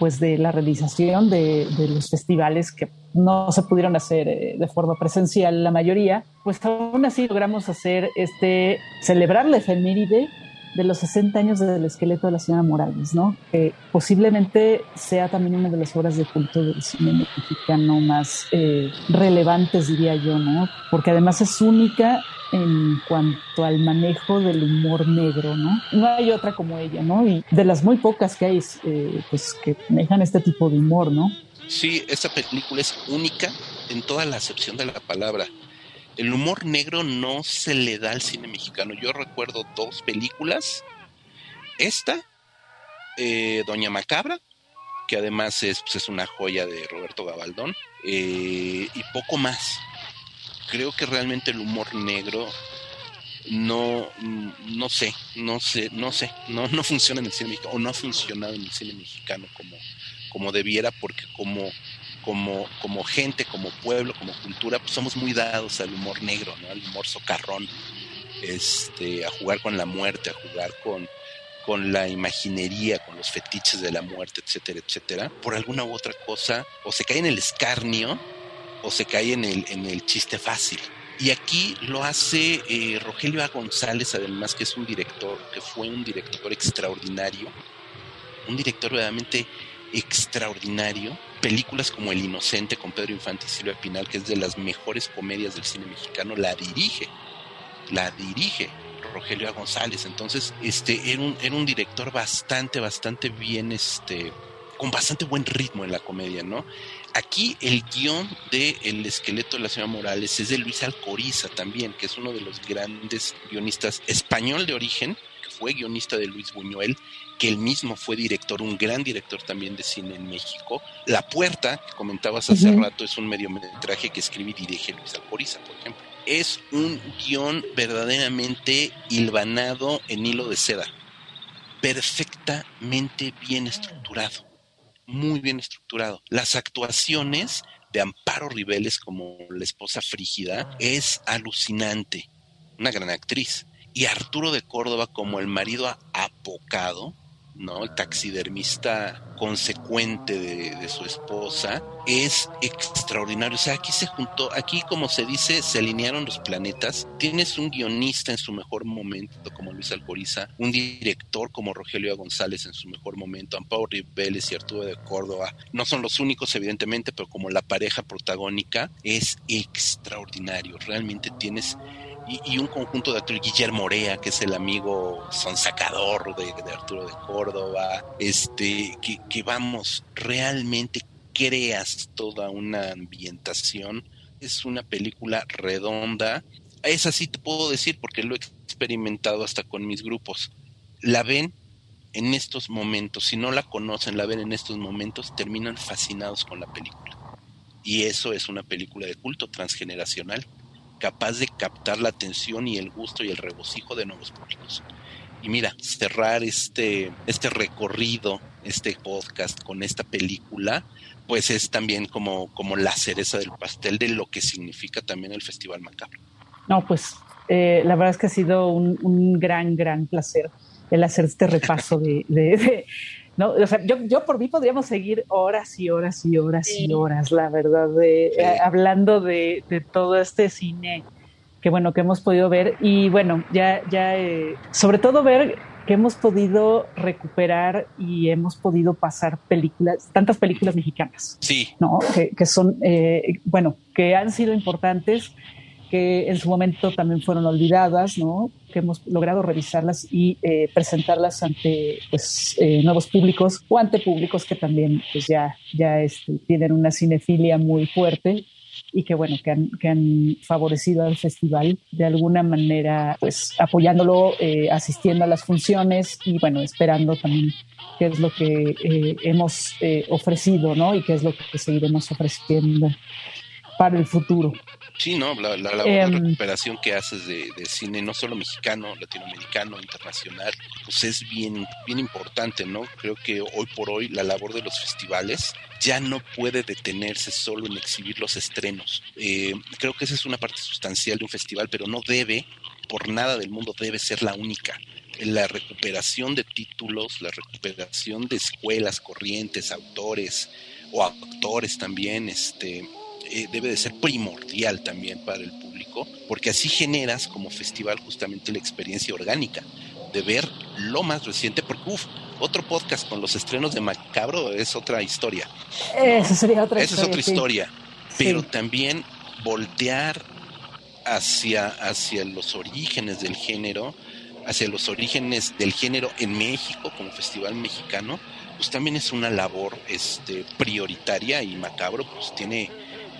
pues, de la realización de, de los festivales que no se pudieron hacer eh, de forma presencial la mayoría, pues aún así logramos hacer este, celebrar la efeméride de los 60 años del esqueleto de la señora Morales, ¿no? Que posiblemente sea también una de las obras de culto del cine mexicano más eh, relevantes, diría yo, ¿no? Porque además es única en cuanto al manejo del humor negro, ¿no? No hay otra como ella, ¿no? Y de las muy pocas que hay, eh, pues que manejan este tipo de humor, ¿no? Sí, esta película es única en toda la acepción de la palabra. El humor negro no se le da al cine mexicano. Yo recuerdo dos películas. Esta, eh, Doña Macabra, que además es, pues, es, una joya de Roberto Gabaldón, eh, y poco más. Creo que realmente el humor negro no, no sé, no sé, no sé, no, no funciona en el cine mexicano, o no ha funcionado en el cine mexicano como, como debiera, porque como, como, como gente, como pueblo, como cultura, pues somos muy dados al humor negro, ¿no? Al humor socarrón, este, a jugar con la muerte, a jugar con, con la imaginería, con los fetiches de la muerte, etcétera, etcétera, por alguna u otra cosa, o se cae en el escarnio, o se cae en el, en el chiste fácil. Y aquí lo hace eh, Rogelio A. González, además que es un director, que fue un director extraordinario, un director verdaderamente extraordinario. Películas como El Inocente con Pedro Infante y Silvia Pinal, que es de las mejores comedias del cine mexicano, la dirige. La dirige Rogelio A. González. Entonces, este, era un, era un director bastante, bastante bien, este, con bastante buen ritmo en la comedia, ¿no? Aquí el guion de El esqueleto de la señora Morales es de Luis Alcoriza también, que es uno de los grandes guionistas español de origen, que fue guionista de Luis Buñuel que él mismo fue director, un gran director también de cine en México. La Puerta, que comentabas hace rato, es un mediometraje que escribe y dirige Luis Alcoriza, por ejemplo. Es un guion verdaderamente hilvanado en hilo de seda, perfectamente bien estructurado, muy bien estructurado. Las actuaciones de Amparo Ribeles como la esposa frígida es alucinante, una gran actriz y Arturo de Córdoba como el marido apocado, ¿no? El taxidermista consecuente de, su esposa, es extraordinario. O sea, aquí se juntó, aquí como se dice, se alinearon los planetas. Tienes un guionista en su mejor momento como Luis Alcoriza, un director como Rogelio González en su mejor momento, Amparo Ribeles y Arturo de Córdoba. No son los únicos, evidentemente, pero como la pareja protagónica es extraordinario. Realmente tienes y, un conjunto de actores, Guillermo Morea, que es el amigo sonsacador de, de Arturo de Córdoba, este, que, que vamos, realmente creas toda una ambientación. Es una película redonda. Esa sí te puedo decir porque lo he experimentado hasta con mis grupos. La ven en estos momentos, si no la conocen, la ven en estos momentos, terminan fascinados con la película. Y eso es una película de culto transgeneracional capaz de captar la atención y el gusto y el regocijo de nuevos públicos. Y mira, cerrar este, este recorrido, este podcast con esta película, pues es también como, como la cereza del pastel de lo que significa también el Festival Macabro. No, pues eh, la verdad es que ha sido un, gran, gran placer el hacer este repaso de, no, o sea, yo, yo por mí podríamos seguir horas y horas y horas y horas, la verdad, de, eh, hablando de, de, todo este cine que bueno, que hemos podido ver y bueno, ya, ya, eh, sobre todo ver que hemos podido recuperar y hemos podido pasar películas, tantas películas mexicanas. Sí. ¿No? Que, que son, eh, bueno, que han sido importantes que en su momento también fueron olvidadas, ¿no? que hemos logrado revisarlas y eh, presentarlas ante pues, eh, nuevos públicos o ante públicos que también pues, ya, ya este, tienen una cinefilia muy fuerte y que bueno, que han, que han favorecido al festival de alguna manera, pues apoyándolo, eh, asistiendo a las funciones y bueno, esperando también qué es lo que hemos ofrecido, ¿no? Y qué es lo que seguiremos ofreciendo para el futuro. Sí, no, la, la, em, recuperación que haces de, cine, no solo mexicano, latinoamericano, internacional, pues es bien, bien importante, ¿no? Creo que hoy por hoy la labor de los festivales ya no puede detenerse solo en exhibir los estrenos. Eh, creo que esa es una parte sustancial de un festival, pero no debe, por nada del mundo, debe ser la única la recuperación de títulos, la recuperación de escuelas, corrientes, autores o actores también, este, eh, debe de ser primordial también para el público, porque así generas como festival justamente la experiencia orgánica de ver lo más reciente, porque uff, otro podcast con los estrenos de Macabro es otra historia. Esa sería otra Esa es otra historia, pero también voltear hacia, hacia los orígenes del género, hacia los orígenes del género en México como festival mexicano, pues también es una labor este, prioritaria y Macabro pues tiene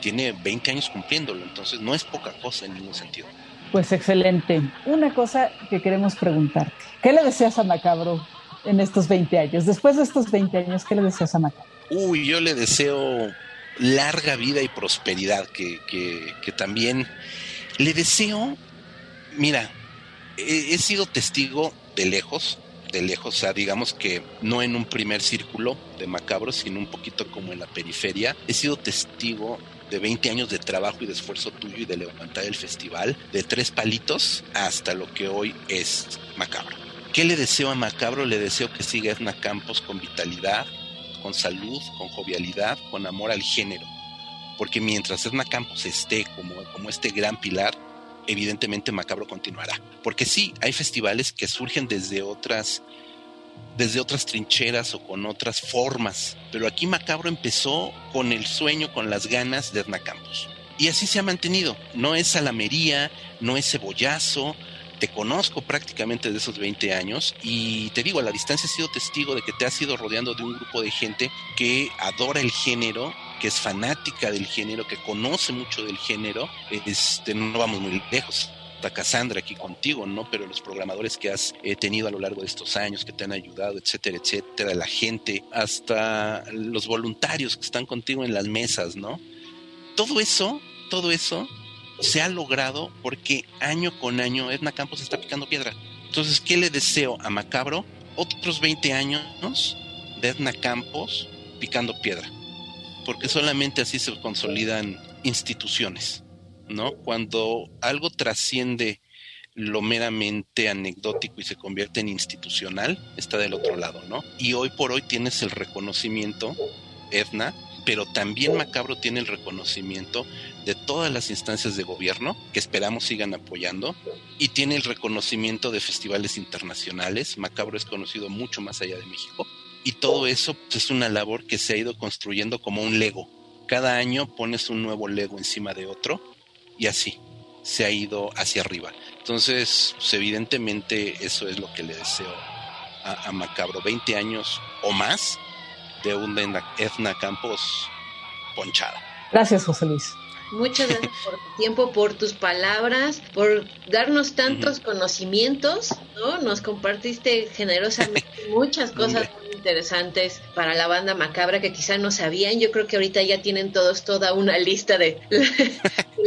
tiene 20 años cumpliéndolo, entonces no es poca cosa en ningún sentido. Pues excelente. Una cosa que queremos preguntarte, ¿qué le deseas a Macabro en estos 20 años? Después de estos 20 años, ¿qué le deseas a Macabro? Uy, yo le deseo larga vida y prosperidad, que, que, también le deseo, mira, he, he sido testigo de lejos, de lejos, o sea, digamos que no en un primer círculo de macabro, sino un poquito como en la periferia. He sido testigo de 20 años de trabajo y de esfuerzo tuyo y de levantar el festival, de tres palitos hasta lo que hoy es Macabro. ¿Qué le deseo a Macabro? Le deseo que siga Edna Campos con vitalidad, con salud, con jovialidad, con amor al género. Porque mientras Edna Campos esté como, como este gran pilar, evidentemente Macabro continuará. Porque sí, hay festivales que surgen desde otras desde otras trincheras o con otras formas. Pero aquí Macabro empezó con el sueño, con las ganas de Edna Campos. Y así se ha mantenido. No es salamería, no es cebollazo. Te conozco prácticamente de esos 20 años y te digo, a la distancia he sido testigo de que te has ido rodeando de un grupo de gente que adora el género, que es fanática del género, que conoce mucho del género. Este, no vamos muy lejos Cassandra aquí contigo, ¿no? Pero los programadores que has eh, tenido a lo largo de estos años, que te han ayudado, etcétera, etcétera, la gente, hasta los voluntarios que están contigo en las mesas, ¿no? Todo eso, todo eso se ha logrado porque año con año Edna Campos está picando piedra. Entonces, ¿qué le deseo a Macabro? Otros 20 años de Edna Campos picando piedra. Porque solamente así se consolidan instituciones. ¿No? Cuando algo trasciende lo meramente anecdótico y se convierte en institucional, está del otro lado, ¿no? Y hoy por hoy tienes el reconocimiento, Edna, pero también Macabro tiene el reconocimiento de todas las instancias de gobierno que esperamos sigan apoyando y tiene el reconocimiento de festivales internacionales. Macabro es conocido mucho más allá de México y todo eso pues, es una labor que se ha ido construyendo como un Lego. Cada año pones un nuevo Lego encima de otro y así se ha ido hacia arriba. Entonces, pues, evidentemente eso es lo que le deseo a, Macabro. 20 años o más de una Edna Campos ponchada. Gracias, José Luis. Muchas gracias por tu tiempo, por tus palabras, por darnos tantos conocimientos, ¿no? Nos compartiste generosamente muchas cosas muy interesantes para la banda macabra que quizá no sabían. Yo creo que ahorita ya tienen todos toda una lista de,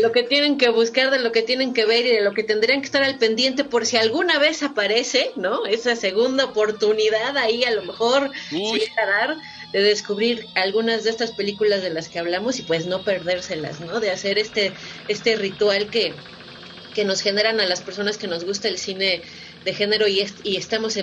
lo que tienen que buscar, de lo que tienen que ver y de lo que tendrían que estar al pendiente por si alguna vez aparece, ¿no? Esa segunda oportunidad ahí a lo mejor sí a dar de descubrir algunas de estas películas de las que hablamos y pues no perdérselas, ¿no? De hacer este, este ritual que, que nos generan a las personas que nos gusta el cine de género y, estamos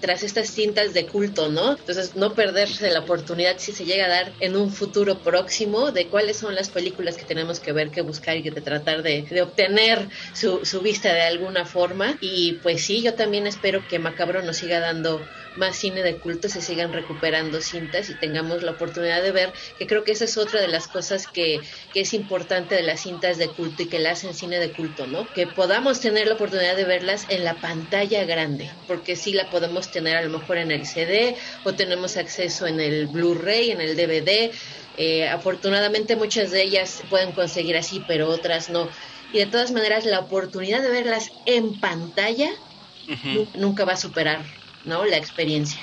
tras estas cintas de culto, ¿no? Entonces, no perderse la oportunidad si se llega a dar en un futuro próximo de cuáles son las películas que tenemos que ver, que buscar y de tratar de, obtener su, su, vista de alguna forma. Y pues sí, yo también espero que Macabro nos siga dando más cine de culto, se sigan recuperando cintas y tengamos la oportunidad de ver, que creo que esa es otra de las cosas que, que es importante de las cintas de culto y que la hacen cine de culto, ¿no? Que podamos tener la oportunidad de verlas en la pantalla grande, porque sí la podemos tener a lo mejor en el CD o tenemos acceso en el Blu-ray, en el DVD. Eh, afortunadamente muchas de ellas pueden conseguir así, pero otras no. Y de todas maneras la oportunidad de verlas en pantalla nunca va a superar ¿no? La experiencia.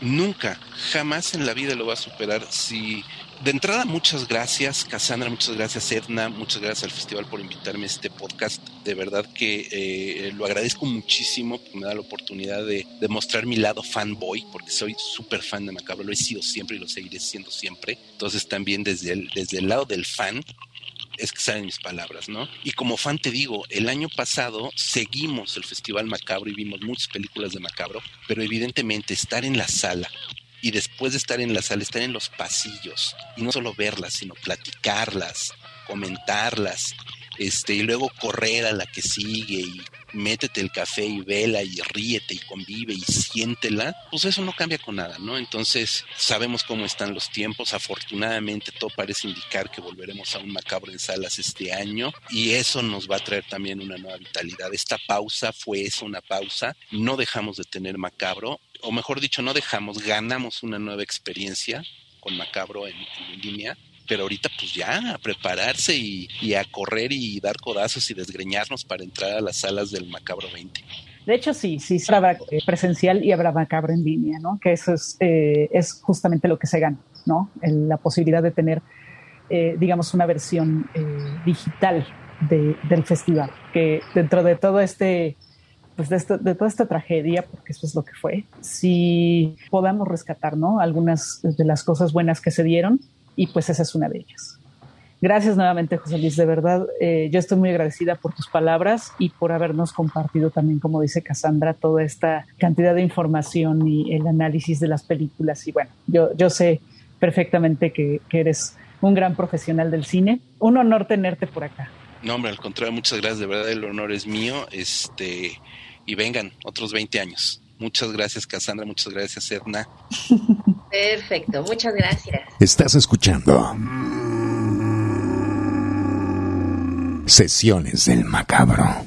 Nunca, jamás en la vida lo va a superar. Si de entrada, muchas gracias, Cassandra, muchas gracias, Edna, muchas gracias al festival por invitarme a este podcast. De verdad que eh, lo agradezco muchísimo, porque me da la oportunidad de, mostrar mi lado fanboy, porque soy súper fan de Macabro, lo he sido siempre y lo seguiré siendo siempre. Entonces, también desde el, desde el lado del fan, es que salen mis palabras, ¿no? Y como fan te digo, el año pasado seguimos el Festival Macabro y vimos muchas películas de Macabro, pero evidentemente estar en la sala y después de estar en la sala, estar en los pasillos y no solo verlas, sino platicarlas, comentarlas, este, y luego correr a la que sigue y métete el café y vela y ríete y convive y siéntela, pues eso no cambia con nada, ¿no? Entonces sabemos cómo están los tiempos, afortunadamente todo parece indicar que volveremos a un macabro en salas este año y eso nos va a traer también una nueva vitalidad. Esta pausa fue eso, una pausa, no dejamos de tener macabro, o mejor dicho, no dejamos, ganamos una nueva experiencia con macabro en, línea pero ahorita pues ya a prepararse y, a correr y dar codazos y desgreñarnos para entrar a las salas del Macabro 20. De hecho, sí, sí, habrá presencial y habrá Macabro en línea, ¿no? Que eso es, eh, es justamente lo que se gana, ¿no? El, la posibilidad de tener, eh, digamos, una versión eh, digital de, del festival, que dentro de todo este pues de, esto, de, toda esta tragedia, porque eso es lo que fue, si podamos rescatar, ¿no? Algunas de las cosas buenas que se dieron y pues esa es una de ellas. Gracias nuevamente, José Luis, de verdad. Eh, yo estoy muy agradecida por tus palabras y por habernos compartido también, como dice Cassandra, toda esta cantidad de información y el análisis de las películas. Y bueno, yo, yo sé perfectamente que, que eres un gran profesional del cine. Un honor tenerte por acá. No, hombre, al contrario, muchas gracias. De verdad, el honor es mío. Este, y vengan, otros 20 años. Muchas gracias, Cassandra. Muchas gracias, Edna. Perfecto, muchas gracias. Estás escuchando Sesiones del Macabro.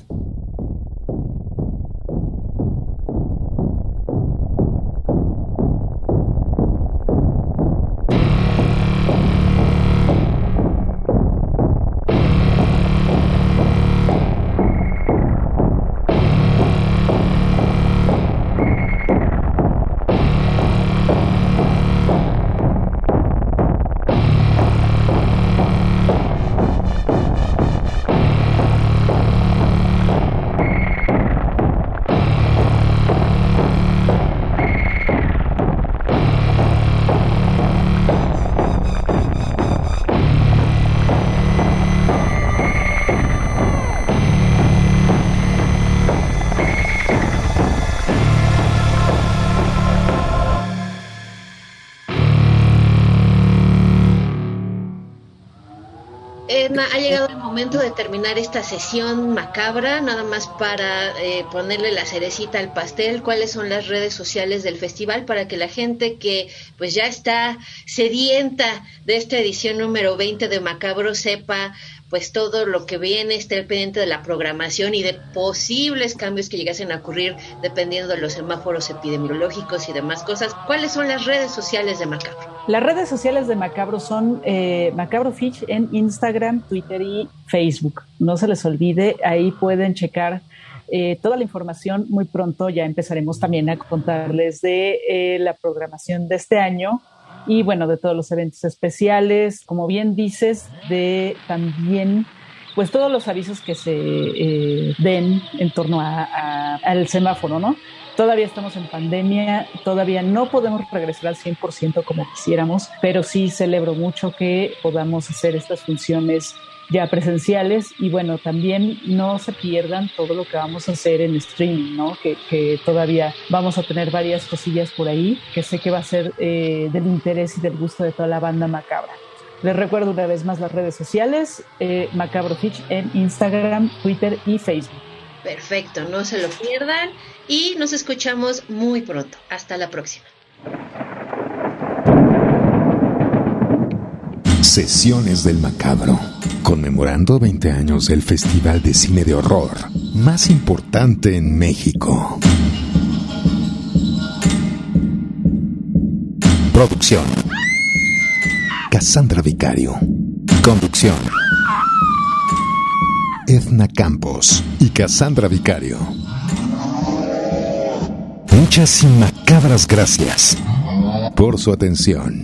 De terminar esta sesión macabra, nada más para eh, ponerle la cerecita al pastel, cuáles son las redes sociales del festival para que la gente que pues ya está sedienta de esta edición número 20 de Macabro sepa pues todo lo que viene, esté pendiente de la programación y de posibles cambios que llegasen a ocurrir dependiendo de los semáforos epidemiológicos y demás cosas. ¿Cuáles son las redes sociales de Macabro? Las redes sociales de Macabro son eh, Macabro Fish en Instagram, Twitter y Facebook. No se les olvide, ahí pueden checar eh, toda la información. Muy pronto ya empezaremos también a contarles de eh, la programación de este año y bueno, de todos los eventos especiales, como bien dices, de también pues todos los avisos que se eh, den en torno a, al semáforo, ¿no? Todavía estamos en pandemia, todavía no podemos regresar al 100% como quisiéramos, pero sí celebro mucho que podamos hacer estas funciones ya presenciales y bueno, también no se pierdan todo lo que vamos a hacer en streaming, ¿no? Que, que todavía vamos a tener varias cosillas por ahí que sé que va a ser eh, del interés y del gusto de toda la banda macabra. Les recuerdo una vez más las redes sociales, eh, Macabro Fitch en Instagram, Twitter y Facebook. Perfecto, no se lo pierdan y nos escuchamos muy pronto. Hasta la próxima. Sesiones del Macabro, conmemorando 20 años del Festival de Cine de Horror más importante en México. Producción. Cassandra Vicario. Conducción. Edna Campos y Cassandra Vicario. Muchas y macabras gracias por su atención.